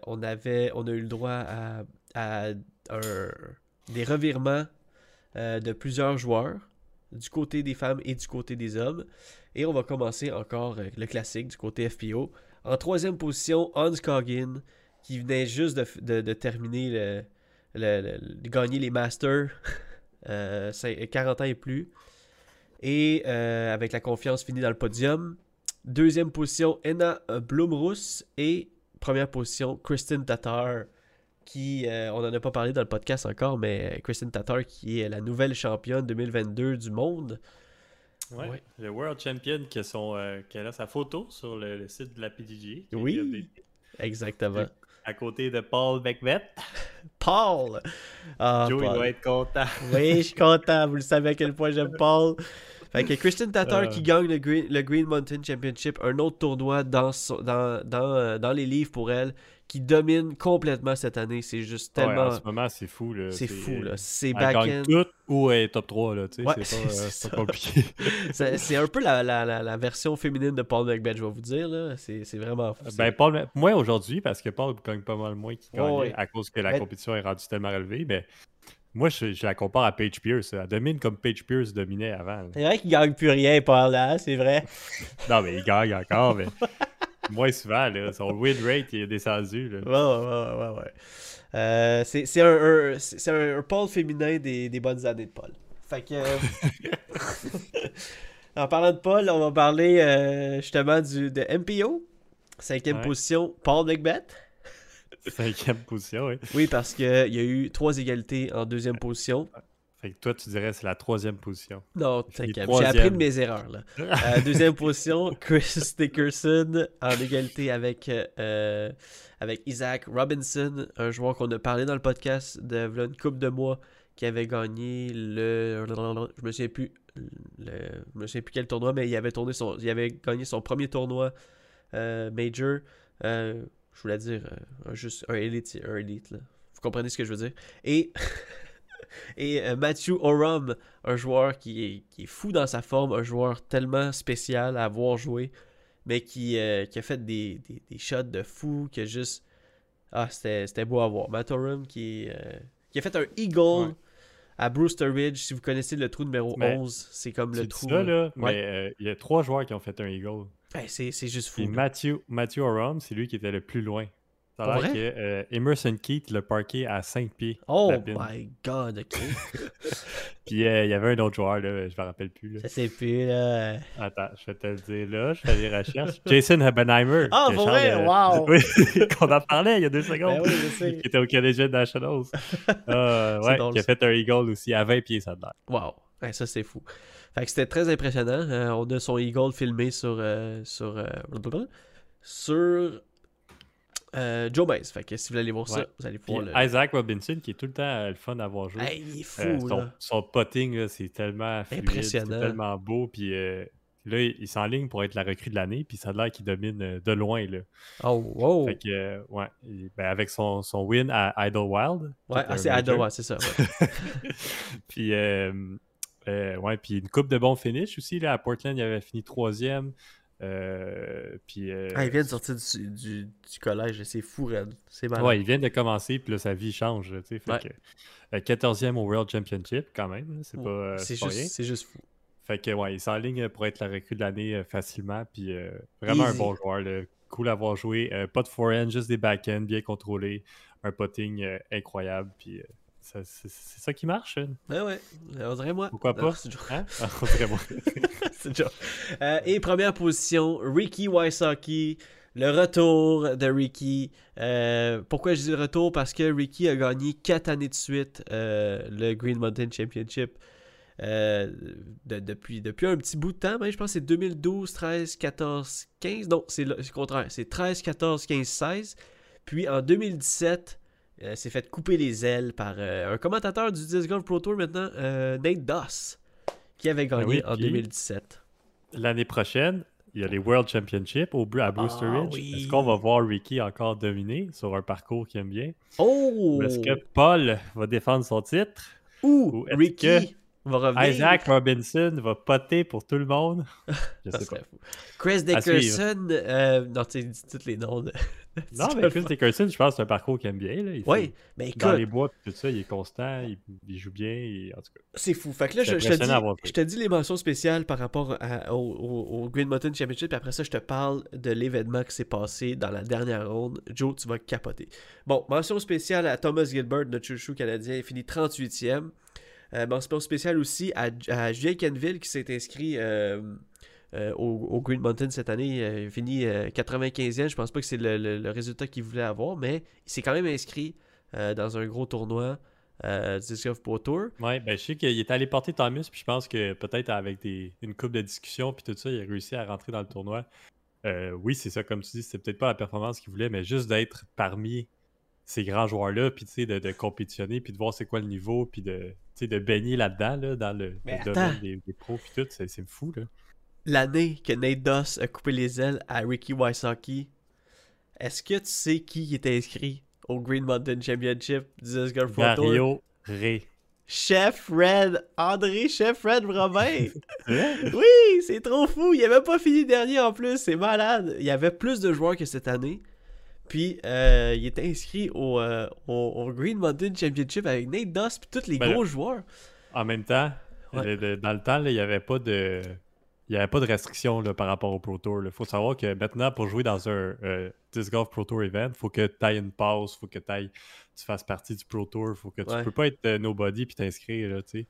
On, avait, a eu le droit à, des revirements de plusieurs joueurs. du côté des femmes et du côté des hommes. Et on va commencer encore le classique du côté FPO. En troisième position, Hans Coggin, qui venait juste de, terminer le, le- de gagner les Masters, euh, cin- 40 ans et plus. Et euh, avec la confiance finie dans le podium. Deuxième position, Enna Blumruss. Et première position, Kristen Tatar, qui, euh, on n'en a pas parlé dans le podcast encore, mais Kristen Tatar, qui est la nouvelle championne 2022 du monde. Ouais. Ouais. Le World Champion qui a, son, euh, qui a sa photo sur le, le site de la PDG. Oui. Exactement. À côté de Paul McBeth. Paul! Ah, Joe, il doit être content. Oui, je suis content. Vous le savez à quel point j'aime Paul. Fait que Christian Tatar Euh. qui gagne le Green, le Green Mountain Championship, un autre tournoi dans, dans, dans, euh, dans les livres pour elle, qui domine complètement cette année. C'est juste Ouais, tellement. en ce moment, c'est fou. là. c'est fou, là. C'est gagne back-end. tout ou est top 3, là. Ouais, c'est pas, c'est euh, pas compliqué. C'est un peu la, la, la, la version féminine de Paul McBeth, je vais vous dire. là. C'est c'est vraiment fou. ben, Paul, moins aujourd'hui, parce que Paul gagne pas mal moins qu'il ouais. à cause que la Mais- compétition est rendue tellement élevée. Mais moi, je, je la compare à Paige Pierce. Elle domine comme Paige Pierce dominait avant. C'est vrai qu'il gagne plus rien, Paul, là, c'est vrai. Non, mais il gagne encore, mais moins souvent. Là. Son win rate il est descendu. Là. Ouais, ouais, ouais, ouais. Euh, c'est un, un- un, Paul féminin des, des bonnes années de Paul. Fait que. euh, en parlant de Paul, on va parler euh, justement du, de MPO. Cinquième Ouais. position, Paul McBeth. Cinquième position, oui. Oui, parce qu'il y a eu trois égalités en deuxième position. Fait que toi, tu dirais que c'est la troisième position. Non, t'inquiète. J'ai appris de mes erreurs. Là. Euh, deuxième position, Chris Dickerson en égalité avec, euh, avec Isaac Robinson, un joueur qu'on a parlé dans le podcast de v'là une couple de mois qui avait gagné le. Je me souviens plus. Le, je me souviens plus quel tournoi, mais il avait, tourné son, il avait gagné son premier tournoi euh, major. Je voulais dire euh, un, juste un élite, un élite là. Vous comprenez ce que je veux dire? Et. Et euh, Matthew Oram, un joueur qui est, qui est fou dans sa forme, un joueur tellement spécial à voir jouer, mais qui, euh, qui a fait des, des, des shots de fou, qui a juste... Ah, c'était beau à voir. Matt Oram qui, qui a fait un eagle Ouais. à Brewster Ridge. Si vous connaissez le trou numéro Mais 11, c'est comme le trou... ça, là, ouais. mais euh, il y a trois joueurs qui ont fait un eagle. Hey, c'est c'est juste fou. Matthew, Matthew Oram, c'est lui qui était le plus loin. Ça a l'air vrai? que euh, Emerson Keith l'a parké à 5 pieds. Oh my god, ok. Puis euh, il y avait un autre joueur, là, je me rappelle plus. Là. Ça c'est plus là. Attends, je vais te le dire là, je fais des recherches. Jason Habenheimer. Ah, que pour vrai? euh, Wow! Oui, qu'on en parlait il y a deux secondes. Ben oui, je sais. Qui était au Canadian Nationals. C'est ouais, drôle, qui a fait un eagle aussi à 20 pieds, ça a l'air. Wow, Ouais, ça c'est fou. Fait que c'était très impressionnant. Euh, on a son Eagle filmé sur euh, sur euh, sur euh, Joe Mays. Fait que si vous voulez aller voir ça, vous allez pouvoir le. Isaac Robinson, qui est tout le temps le fun d'avoir joué. Hey, il est fou son, son potting, c'est tellement fluide, Impressionnant. tellement beau. Puis là, il s'enligne pour être la recrue de l'année. Puis ça a l'air qu'il domine de loin. Là. Oh wow. Fait que, euh, ouais, il- ben, avec son, son win à Idlewild. Ouais, ah, c'est ouais, c'est ça. ouais. puis, euh, euh, ouais, puis une coupe de bons finish aussi. Là, à Portland, il avait fini troisième. Euh, puis, euh, Ah, il vient de sortir du, du, du collège, c'est fou, Red. C'est malade. ouais, il vient de commencer, puis là, sa vie change. tu sais, Fait Ouais. que, euh, 14e au World Championship, quand même. C'est pas, euh, c'est rien. juste, c'est juste fou. Fait que, ouais, il s'enligne pour être la recrue de l'année euh, facilement. Puis, euh, vraiment un bon joueur. là, Cool à avoir joué. Euh, pas de forehand, juste des backends, bien contrôlés. Un potting euh, incroyable. Puis, euh, c'est ça qui marche. Ouais, ouais. On dirait moi. Pourquoi pas? c'est joke. Hein? Ah, on dirait moi. Euh, et première position, Ricky Wysocki. Le retour de Ricky. Euh, pourquoi je dis retour? Parce que Ricky a gagné 4 années de suite euh, le Green Mountain Championship. de- depuis, depuis un petit bout de temps, mais je pense que c'est 2012, 13, 14, 15. Non, c'est le, c'est le contraire. C'est 13, 14, 15, 16. Puis en 2017, euh, s'est fait couper les ailes par euh, un commentateur du Disc Golf Pro Tour maintenant, euh, Nate Doss, qui avait gagné Ah oui, en puis- 2017. L'année prochaine, il y a les World Championships au, à Brewster Ah, Ridge. oui. Est-ce qu'on va voir Ricky encore dominer sur un parcours qu'il aime bien? Oh! Est-ce que Paul va défendre son titre? Ou Ricky que- va revenir? Isaac Robinson va poter pour tout le monde? Je sais pas. fou. Chris. Dickerson, euh, non, tu sais, dis tous les noms. De... Non, mais Chris Dickerson, je pense que c'est un parcours qu'il aime bien. Là. Il Oui, mais Dans les écoute, bois tout ça, il est constant, il, il joue bien. En tout cas, c'est fou. Fait que là, je, te dis, je te dis les mentions spéciales par rapport à- au, au- au Green Mountain Championship, puis après ça, je te parle de l'événement qui s'est passé dans la dernière ronde. Joe, tu vas capoter. Bon, mention spéciale à Thomas Gilbert, notre chouchou canadien, il finit 38e. Euh, mention spéciale aussi à, à Julien Kenville qui s'est inscrit euh, euh, au, au Green Mountain cette année. Euh, il finit euh, 95e. Je pense pas que c'est le, le- le résultat qu'il voulait avoir, mais il s'est quand même inscrit euh, dans un gros tournoi euh, du Disc Golf Pro Tour. Ouais, ben je sais qu'il est allé porter Thomas, puis je pense que peut-être avec des, une coupe de discussion, puis tout ça, il a réussi à rentrer dans le tournoi. Euh, oui, c'est ça, comme tu dis, c'était peut-être pas la performance qu'il voulait, mais juste d'être parmi ces grands joueurs-là, puis tu sais, de, de compétitionner, puis de voir c'est quoi le niveau, puis de, tu sais, de baigner là-dedans, là, dans le, le domaine des, des pros, puis tout, c'est c'est fou, là. L'année que Nate Doss a coupé les ailes à Ricky Wysocki, est-ce que tu sais qui était inscrit au Green Mountain Championship du Disc Golf Pro Tour? Mario Ré. Chef Red, André Chef Red Robin. Oui, c'est trop fou. Il avait pas fini dernier en plus, c'est malade. Il y avait plus de joueurs que cette année. Puis euh, il était inscrit au, euh, au, au Green Mountain Championship avec Nate Doss et tous les Ben gros joueurs. En même temps, Ouais. le- le- dans le temps, là, il n'y avait pas de. Il n'y avait pas de restriction là, par rapport au Pro Tour. Il faut savoir que maintenant, pour jouer dans un euh, Disc Golf Pro Tour event, il faut que tu ailles une passe, il faut que tu fasses partie du Pro Tour, faut que tu Ouais. peux pas être euh, nobody puis t'inscrire. là, tu sais.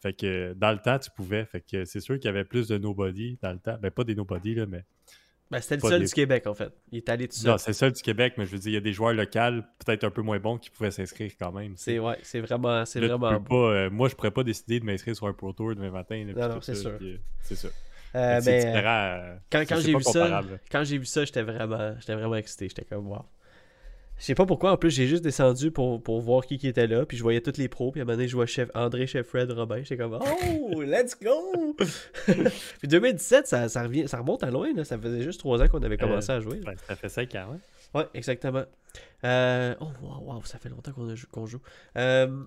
Fait que euh, dans le temps, tu pouvais. Fait que c'est sûr qu'il y avait plus de nobody dans le temps. Ben, pas des nobody, là, mais. Ben, c'était le seul des- du Québec en fait. Il est allé tout seul. Non, c'est ça du Québec, mais je veux dire, il y a des joueurs locaux, peut-être un peu moins bons, qui pouvaient s'inscrire quand même. C'est ouais, c'est vraiment, c'est Là, vraiment pas, euh, moi, je pourrais pas décider de m'inscrire sur un Pro Tour demain matin. là, Non, non, c'est sûr. C'est ça. Euh, c'est mais, différent. euh, quand, j'ai vu ça, comparable. quand j'ai vu ça, j'étais vraiment, j'étais vraiment excité. J'étais comme wow. Je sais pas pourquoi. En plus, j'ai juste descendu pour, pour voir qui, qui était là. Puis je voyais tous les pros. Puis à un moment donné, je vois chef André, chef Fred, Robin. J'étais comme oh, let's go. puis 2017, ça, ça, revient, ça remonte à loin. Là. Ça faisait juste trois ans qu'on avait commencé à jouer. Ouais, ça fait 5 ans, hein? Ouais, exactement. Euh, Oh, wow, wow, ça fait longtemps qu'on joue. Euh,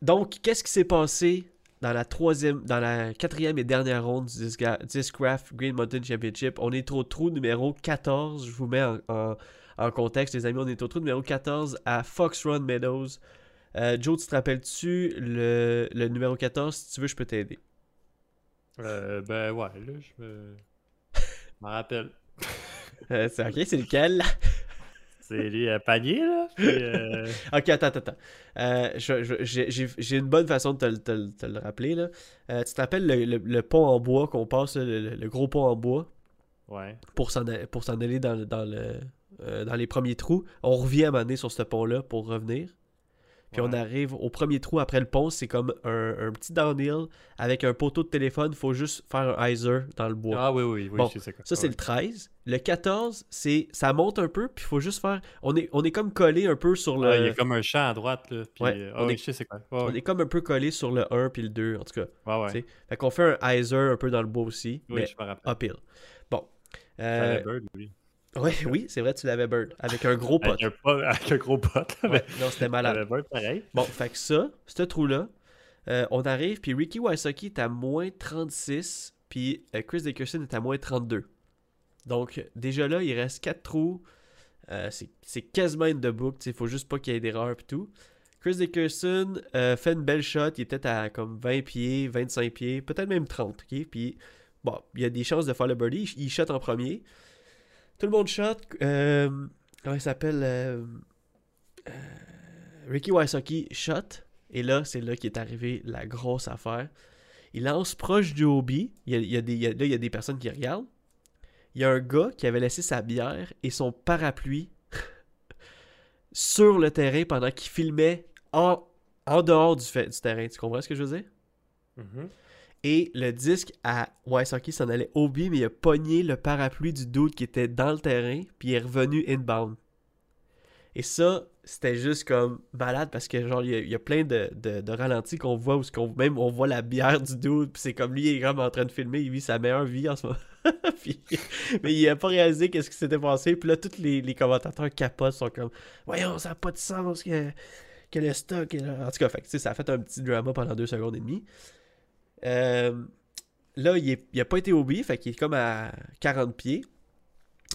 Donc, qu'est-ce qui s'est passé dans la troisième, dans la quatrième et dernière ronde du Discraft Green Mountain Championship? On est au trou numéro 14. Je vous mets en, en- en contexte, les amis. On est au trou numéro 14 à Fox Run Meadows. Euh, Joe, tu te rappelles-tu le, le numéro 14? Si tu veux, je peux t'aider. Euh, ben ouais, là, je me. je m'en rappelle. Euh, c'est ok, c'est lequel? C'est les euh, paniers, là. puis, euh, Ok, attends, attends, attends. Euh, j'ai, une bonne façon de te, le- te le- te le rappeler. Là. Euh, tu te rappelles le, le- le pont en bois qu'on passe, là, le, le gros pont en bois, Ouais. pour s'en, aller dans, dans, le, dans les premiers trous. On revient à un moment donné sur ce pont-là pour revenir? Puis on arrive au premier trou après le pont. C'est comme un, un petit downhill avec un poteau de téléphone. Il faut juste faire un hyzer dans le bois. Ah oui, oui, oui, Bon, je sais quoi. Ça, c'est Ouais. le 13. Le 14, c'est ça monte un peu, puis il faut juste faire. On est, on est comme collé un peu sur le. Ah, il y a comme un champ à droite, là. Puis, Ouais, euh, on ah oui, est- je sais c'est quoi. On est comme un peu collé sur le 1 puis le 2, en tout cas. Ouais, ouais. Fait qu'on fait un hyzer un peu dans le bois aussi, Oui, mais je me rappelle. uphill. Bon. Euh, Bird, oui. Ouais, oui, c'est vrai, tu l'avais Bird. Avec un gros pote. Avec un, avec un gros pote. Ouais, non, c'était malade. Bird pareil. Bon, fait que ça, ce trou-là, euh, on arrive, puis Ricky Wysocki est à moins 36, puis euh, Chris Dickerson est à moins 32. Donc, déjà là, il reste 4 trous. Euh, c'est quasiment une de book, il faut juste pas qu'il y ait d'erreur et tout. Chris Dickerson fait une belle shot, il était à comme 20 pieds, 25 pieds, peut-être même 30, ok? Puis, bon, il y a des chances de faire le birdie, il shot en premier. Tout le monde shot. Euh, comment il s'appelle? euh, euh, Ricky Wysocki shot. Et là, c'est là qu'est arrivé la grosse affaire. Il lance proche du hobby. Il y a, des, là, il y a des personnes qui regardent. Il y a un gars qui avait laissé sa bière et son parapluie sur le terrain pendant qu'il filmait en, en dehors du, du terrain. Tu comprends ce que je veux dire? Mhm. Et le disque à Wysocki s'en allait au but, mais il a pogné le parapluie du dude qui était dans le terrain, puis il est revenu inbound. Et ça, c'était juste comme malade parce que genre, il y a, plein de, de, ralentis qu'on voit où qu'on, même on voit la bière du dude, puis c'est comme lui, il est comme en train de filmer, il vit sa meilleure vie en ce moment. Mais il a pas réalisé qu'est-ce qui s'était passé, puis là, tous les, commentateurs capotent, sont comme Voyons, ça n'a pas de sens que que le stock là. En tout cas, fait, ça a fait un petit drama pendant deux secondes et demie. Euh, là, il, est- il a pas été but, fait qu'il est comme à 40 pieds.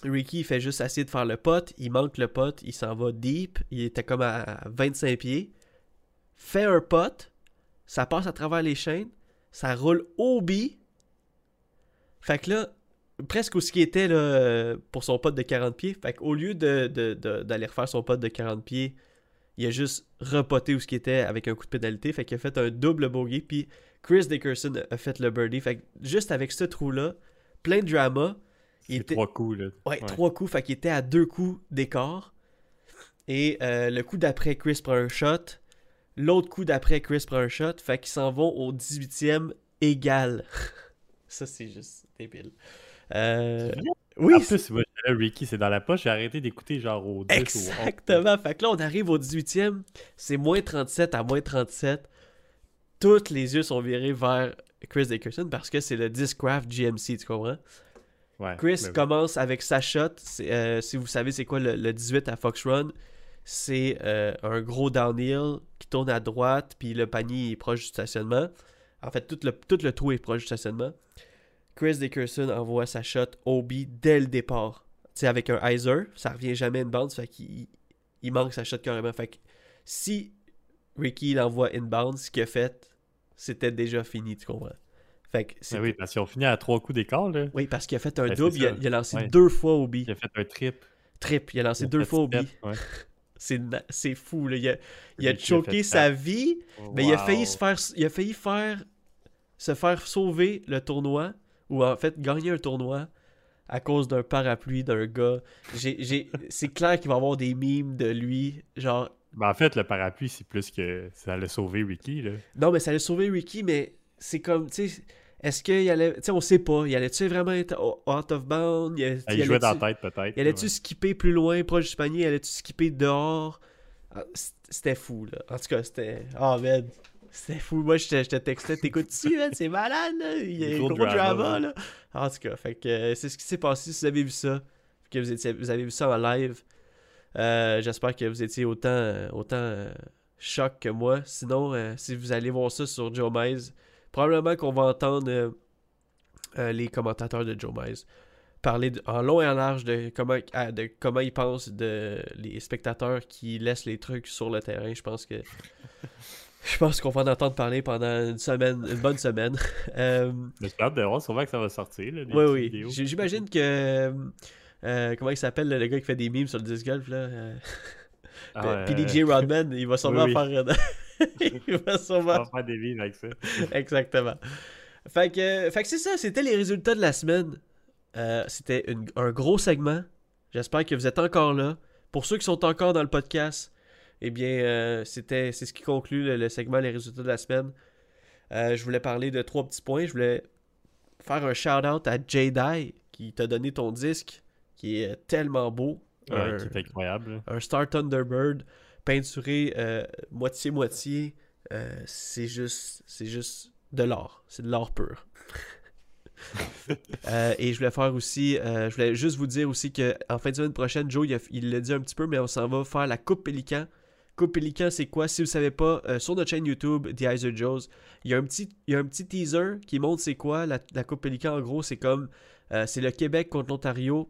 Ricky fait juste essayer de faire le pot, il manque le pot, il s'en va deep, il était comme à 25 pieds. Fait un pot, ça passe à travers les chaînes, ça roule au B. Fait que là, presque où ce qui était là, pour son pot de 40 pieds. Fait qu'au lieu de, de- d'aller refaire son pot de 40 pieds, il a juste repoté où ce qui était avec un coup de pénalité. Fait qu'il a fait un double bogey. Puis Chris Dickerson a fait le birdie. Fait que juste avec ce trou-là, plein de drama. Il était, trois coups, là. Ouais, trois coups, fait qu'il était à deux coups d'écart. Et euh, le coup d'après, Chris prend un shot. L'autre coup d'après, Chris prend un shot. Fait qu'ils s'en vont au 18e égal. Ça, c'est juste débile. Euh, oui, En plus, moi, là, Ricky, c'est dans la poche. J'ai arrêté d'écouter genre au 10 ou au 11. Exactement. Fait que là, on arrive au 18e. C'est moins 37 à moins 37. Tous les yeux sont virés vers Chris Dickerson parce que c'est le Discraft GMC, tu comprends? Ouais, Chris ben oui. commence avec sa shot. Euh, si vous savez c'est quoi le, le 18 à Fox Run, c'est euh, un gros downhill qui tourne à droite, puis le panier est proche du stationnement. En fait, tout le, tout le trou est proche du stationnement. Chris Dickerson envoie sa shot OB dès le départ. Tu sais, avec un hyzer, ça revient jamais inbounds, fait qu'il il manque sa shot carrément. Fait que si Ricky l'envoie inbounds, ce qu'il a fait, c'était déjà fini, tu comprends? Fait que c'est Ben oui, parce qu'ils ont fini à trois coups d'écart, là. oui, parce qu'il a fait un Ben, c'est double, il a, ça. il a lancé Ouais. deux fois au B. Il a fait un trip. Trip, il a lancé Il a deux fois au B. ouais. C'est c'est fou, là. Il a, il a choqué sa vie, mais il a failli se faire il a failli faire se faire sauver le tournoi ou en fait gagner un tournoi à cause d'un parapluie d'un gars. J'ai c'est clair qu'il va y avoir des mimes de lui genre Ben, en fait, le parapluie, c'est plus que ça allait sauver Ricky, là. non mais ça allait sauver Ricky mais c'est comme tu sais est-ce qu'il allait tu sais on sait pas, il allait-tu vraiment être out of bound, il, allait- Ah, Il jouait dans la tête, peut-être. Il allait-tu skipper plus loin, proche du panier? Il allait-tu skipper dehors? Ah, C'était fou, là. En tout cas, c'était... Ah, man. C'était fou. Moi, je te, je te textais. T'écoutes-tu? C'est malade, là. Il y a Gros gros, drama, drama, là. En tout cas, fait que euh, c'est ce qui s'est passé. Si vous avez vu ça, que vous, étiez, vous avez vu ça en live, euh, j'espère que vous étiez autant, euh, autant euh, choc que moi. Sinon, si vous allez voir ça sur Joe Mize, probablement qu'on va entendre les commentateurs de Joe Mize parler de- en long et en large de comment, ah, de comment ils pensent de les spectateurs qui laissent les trucs sur le terrain. Je pense que je pense qu'on va en entendre parler pendant une semaine, une bonne semaine. Euh, Mais j'ai hâte de voir, sûrement que ça va sortir, là, oui, oui. J'imagine que euh, comment il s'appelle le, gars qui fait des memes sur le disc golf là. euh, Ah, PDG Rodman, il va sûrement oui, oui. faire. il va sûrement faire des vives avec ça. Exactement. Fait que, fait que c'est ça, c'était les résultats de la semaine. Euh, c'était un gros segment. J'espère que vous êtes encore là. Pour ceux qui sont encore dans le podcast, eh bien, euh, c'était, c'est ce qui conclut le, le segment Les résultats de la semaine. Euh, je voulais parler de trois petits points. Je voulais faire un shout-out à J-Die qui t'a donné ton disque, qui est tellement beau. Ouais, Un- qui est incroyable. un Star Thunderbird peinturé euh, moitié-moitié. euh, c'est juste c'est juste de l'art. C'est de l'art pur. Euh, et je voulais faire aussi, euh, je voulais juste vous dire aussi que en fin de semaine prochaine, Joe, il l'a dit un petit peu, mais on s'en va faire la Coupe Pélican. Coupe Pélican, c'est quoi? Si vous savez pas, euh, sur notre chaîne YouTube, The Iser Joes, il y a un petit, il y a un petit teaser qui montre c'est quoi la, la Coupe Pélican. En gros, c'est comme, euh, c'est le Québec contre l'Ontario.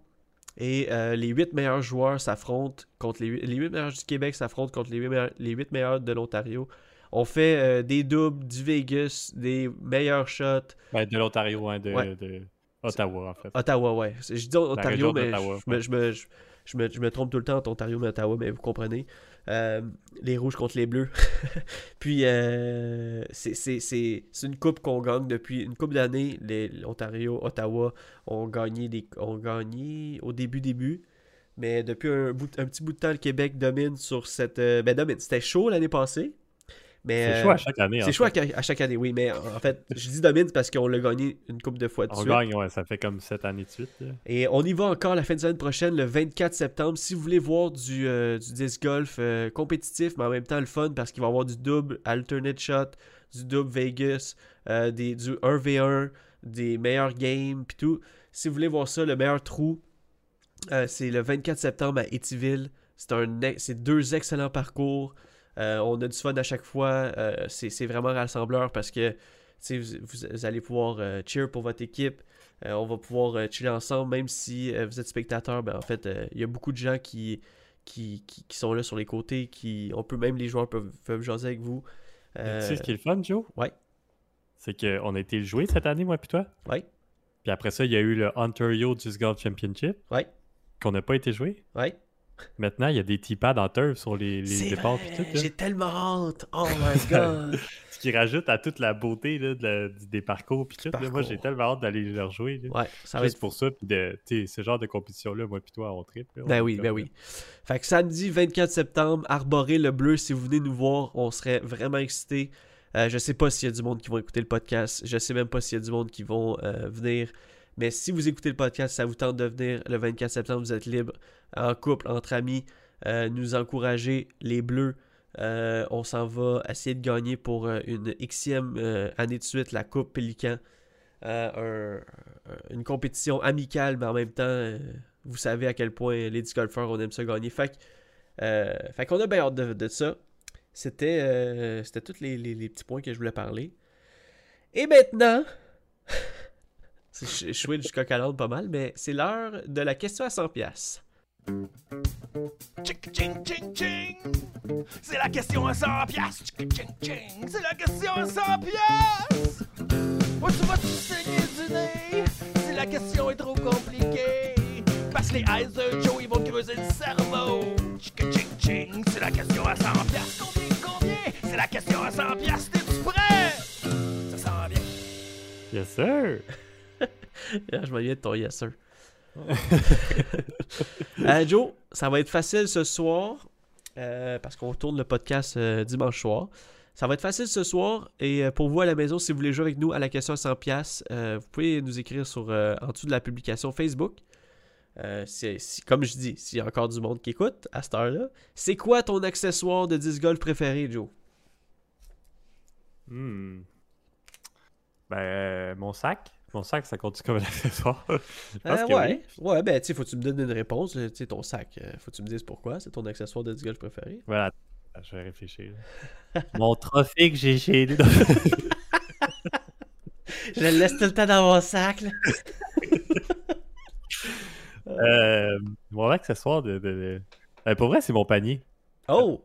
Et euh, les 8 meilleurs joueurs s'affrontent contre les 8, les huit meilleurs du Québec s'affrontent contre les 8 meilleurs, les huit meilleurs de l'Ontario. On fait des doubles, du Vegas, des meilleurs shots. Ben, de l'Ontario, hein, de, Ouais. de Ottawa, en fait. Ottawa, ouais. Je dis Ontario, mais je, me, je, me, je, je me, trompe tout le temps entre Ontario et Ottawa, mais vous comprenez. Euh, les rouges contre les bleus. Puis, euh, c'est- une coupe qu'on gagne depuis une coupe d'années. Les- L'Ontario, Ottawa ont gagné, ont gagné au début, début. Mais depuis un, bout, un petit bout de temps, le Québec domine sur cette. euh, ben, domine. C'était chaud l'année passée. C'est euh, chaud à chaque année. C'est chaud à, fait. à chaque année, oui. Mais en fait, je dis domine parce qu'on l'a gagné une coupe de fois de On suite. gagne, ouais, ça fait comme sept années de suite. là. Et on y va encore la fin de semaine prochaine, le 24 septembre. Si vous voulez voir du, euh, du disc golf euh, compétitif, mais en même temps le fun, parce qu'il va y avoir du double alternate shot, du double Vegas, euh, des, du 1v1, des meilleurs games, puis tout. Si vous voulez voir ça, le meilleur trou, c'est le 24 septembre à Étiville. C'est un, ex- c'est deux excellents parcours. Euh, on a du fun à chaque fois. Euh, c'est vraiment rassembleur parce que vous, allez pouvoir euh, cheer pour votre équipe. On va pouvoir chiller ensemble, même si vous êtes spectateur. Ben, en fait, il y a beaucoup de gens qui, qui, qui, qui sont là sur les côtés. Qui, on peut même les joueurs peuvent, peuvent jaser avec vous. Tu sais ce qui est le fun, Joe? ouais. C'est qu'on a été joué cette année, moi puis toi? Ouais. Puis après ça, il y a eu le Ontario Disc Golf Championship Ouais. qu'on n'a pas été joué. Ouais. Maintenant, il y a des T-pads en turf sur les, les départs. J'ai tellement hâte. Oh my god. Ce qui rajoute à toute la beauté là, de la- du- des parcours puis tout. là. Moi, parcours. j'ai tellement hâte d'aller les rejouer. là. ouais, ça va être pour ça, puis de, ce genre de compétition-là, moi puis toi, on tripe. Ben oui, ben oui. Fait que samedi 24 septembre, arborer le bleu, si vous venez nous voir, on serait vraiment excités. Euh, je sais pas s'il y a du monde qui vont écouter le podcast. Je sais même pas s'il y a du monde qui vont euh, venir. Mais si vous écoutez le podcast, ça vous tente de venir le 24 septembre, vous êtes libre, en couple, entre amis, euh, nous encourager les bleus. Euh, on s'en va essayer de gagner pour euh, une Xème année de suite la Coupe Pélican. Un- un- une compétition amicale, mais en même temps, vous savez à quel point les golfeurs, on aime ça gagner. Fait, fait qu'on a bien hâte de, ça. C'était c'était tous les petits points que je voulais parler. Et maintenant, je, switch du coq à pas mal, mais c'est l'heure de la question à 100$. piastres. Ching, ching, ching, ching. C'est la question à 100 piastres. Ching, ching, ching. C'est la question à 100 piastres. Où tu vas-tu saigner du nez si la question est trop compliquée? Parce que les eyes de Joe, ils vont te creuser le cerveau. C'est la question à 100 piastres. Combien, combien? C'est la question à 100 piastres. T'es-tu prêt? Ça sent bien. Yes, sir! Je m'ennuie de ton yes sir. Euh, Joe, ça va être facile ce soir euh, parce qu'on tourne le podcast euh, dimanche soir. Ça va être facile ce soir et euh, pour vous à la maison, si vous voulez jouer avec nous à la question à 100$, piastres, euh, vous pouvez nous écrire sur, euh, en dessous de la publication Facebook. Euh, c'est- si- comme je dis, s'il y a encore du monde qui écoute à cette heure-là, c'est quoi ton accessoire de disc golf préféré, Joe? Hmm. Ben, euh, mon sac. Mon sac, ça compte comme un accessoire. Je pense Euh, que ouais, oui. ouais, ben tu sais, faut que tu me donnes une réponse. Tu sais, ton sac, euh, faut que tu me dises pourquoi, c'est ton accessoire de golf préféré. Voilà. Je vais réfléchir. mon trophée que j'ai chez. Je le laisse tout le temps dans mon sac, là. Euh, mon accessoire de. de- de- Ben, pour vrai, c'est mon panier. Oh!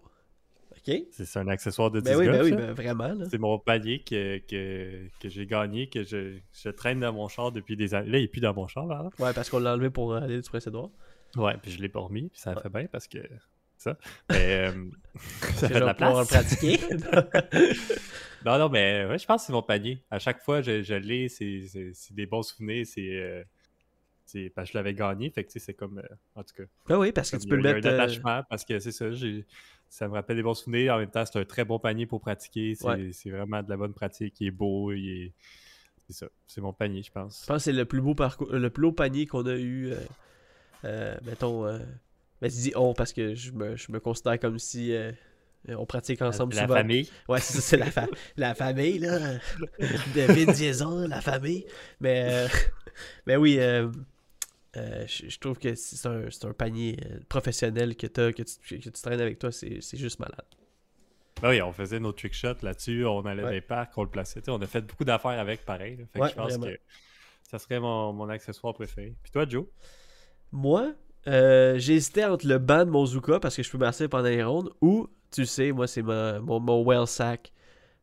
C'est un accessoire de Ben disc oui, ben oui, ben vraiment. C'est mon panier que, que, que j'ai gagné, que je, je traîne dans mon char depuis des années. Là, il est plus dans mon char, là. Ouais, parce qu'on l'a enlevé pour euh, aller du précédent. Ouais, puis je l'ai pas remis, puis ça fait bien parce que. Ça. Mais. euh, ça fait de la place. pratiquer. Non, non, mais ouais, je pense que c'est mon panier. À chaque fois, je, je l'ai, c'est des bons souvenirs, c'est. euh, c'est parce que je l'avais gagné, fait que tu sais, c'est comme. euh, en tout cas. ben oui, parce que tu peux le mettre. un attachement parce que c'est ça, j'ai- ça me rappelle des bons souvenirs. En même temps, c'est un très bon panier pour pratiquer. C'est Ouais. vraiment de la bonne pratique. Il est beau. Il est... C'est ça. C'est mon panier, je pense. Je pense que c'est le plus beau parcours, le plus beau panier qu'on a eu. euh, euh, mettons. Euh, ben, je dis on parce que je me, je me considère comme si euh, on pratique ensemble la souvent. famille. Ouais, c'est ça, c'est la, fa- la famille, là. David Diazon, la famille. Mais, euh, mais oui, euh, je, je trouve que c'est un, c'est un panier euh, professionnel que, t'as, que, tu, que tu traînes avec toi, c'est, juste malade. Ben oui, on faisait nos trick shots là-dessus. On allait Ouais. dans les parcs, on le plaçait. On a fait beaucoup d'affaires avec, pareil. là. Fait que je pense vraiment. que ça serait mon, mon accessoire préféré. Puis toi, Joe? Moi, euh, j'hésitais entre le banc de mon Zuka parce que je peux masser pendant les rondes ou, tu sais, moi, c'est mon, mon well sack.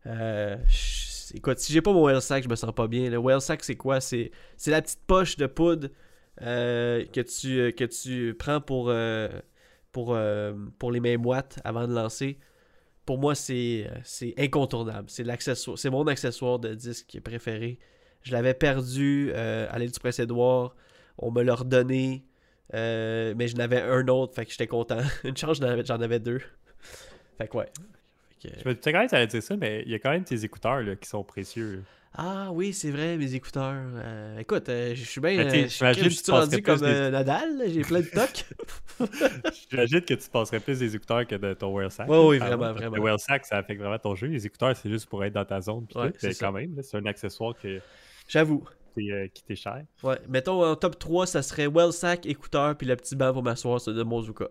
Euh, je- écoute, si j'ai pas mon well sack, je me sens pas bien. Le well sack, c'est quoi? C'est c'est la petite poche de poudre euh, que, tu, euh, que tu prends pour, euh, pour, pour les mains moites avant de lancer. Pour moi, c'est incontournable. C'est l'accessoire, c'est mon accessoire de disque préféré. Je l'avais perdu à l'île du Prince-Édouard. On me l'a redonné. mais je n'avais un autre, fait que j'étais content. Une chance, j'en avais, deux. Fait que ouais. Fait que- Je me disais quand même dire ça, mais il y a quand même tes écouteurs là, qui sont précieux. Ah oui, c'est vrai, mes écouteurs. Euh, écoute, euh, je suis bien. Euh, je j'imagine je que suis tu rendu comme des- euh, Nadal, j'ai plein de tocs. J'imagine que tu passerais plus des écouteurs que de ton wear sack. Ouais, oui, Ah vraiment, vraiment. Le wear sack, ça affecte vraiment ton jeu. Les écouteurs, c'est juste pour être dans ta zone. Ouais, c'est quand même, c'est un accessoire que J'avoue. qui t'est cher. Ouais. Mettons en top 3, ça serait well sack, écouteur, puis le petit banc pour m'asseoir, c'est de mon Zuka.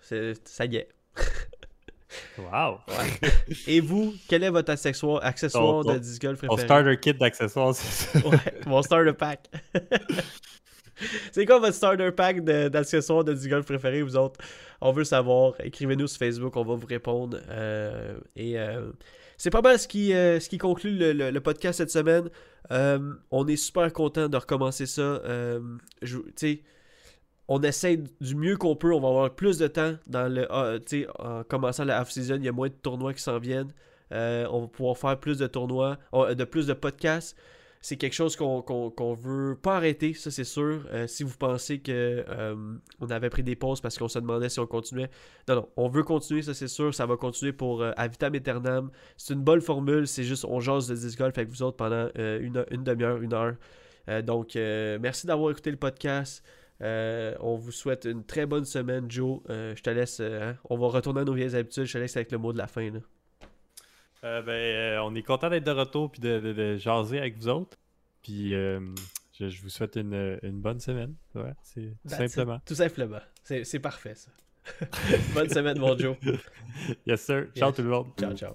Ça y est. Wow! Et vous, quel est votre accessoire, accessoire Ton- de disc golf préféré? starter kit d'accessoires, c'est ça. Ouais, mon starter pack. C'est quoi votre starter pack de- d'accessoires de, disc golf préféré, vous autres? On veut savoir. Écrivez-nous sur Facebook, on va vous répondre. Euh, et euh, c'est pas mal ce qui, euh, ce qui conclut le, le- le podcast cette semaine. On est super content de recommencer ça. Tu sais, on essaie du mieux qu'on peut. On va avoir plus de temps dans le. sais, en commençant la off-season, il y a moins de tournois qui s'en viennent. Euh, on va pouvoir faire plus de tournois, on- de plus de podcasts. C'est quelque chose qu'on qu'on- qu'on veut pas arrêter, ça c'est sûr. Euh, si vous pensez que euh, avait pris des pauses parce qu'on se demandait si on continuait. Non, non, on veut continuer, ça c'est sûr. Ça va continuer pour euh, à vitam aeternam. C'est une bonne formule, c'est juste on jase de disc golf avec vous autres pendant euh, une, une demi-heure, une heure. Euh, donc, euh, merci d'avoir écouté le podcast. Euh, on vous souhaite une très bonne semaine, Joe. Euh, je te laisse. euh, hein, on va retourner à nos vieilles habitudes. Je te laisse avec le mot de la fin. là. Ben, on est content d'être de retour puis de, de- de jaser avec vous autres. Puis je, je vous souhaite une, une bonne semaine. Ouais, c'est simplement. Tout simplement. C'est c'est parfait, ça. bonne semaine, mon Joe. Yes, sir. Ciao Yes. tout le monde. Ciao, ciao.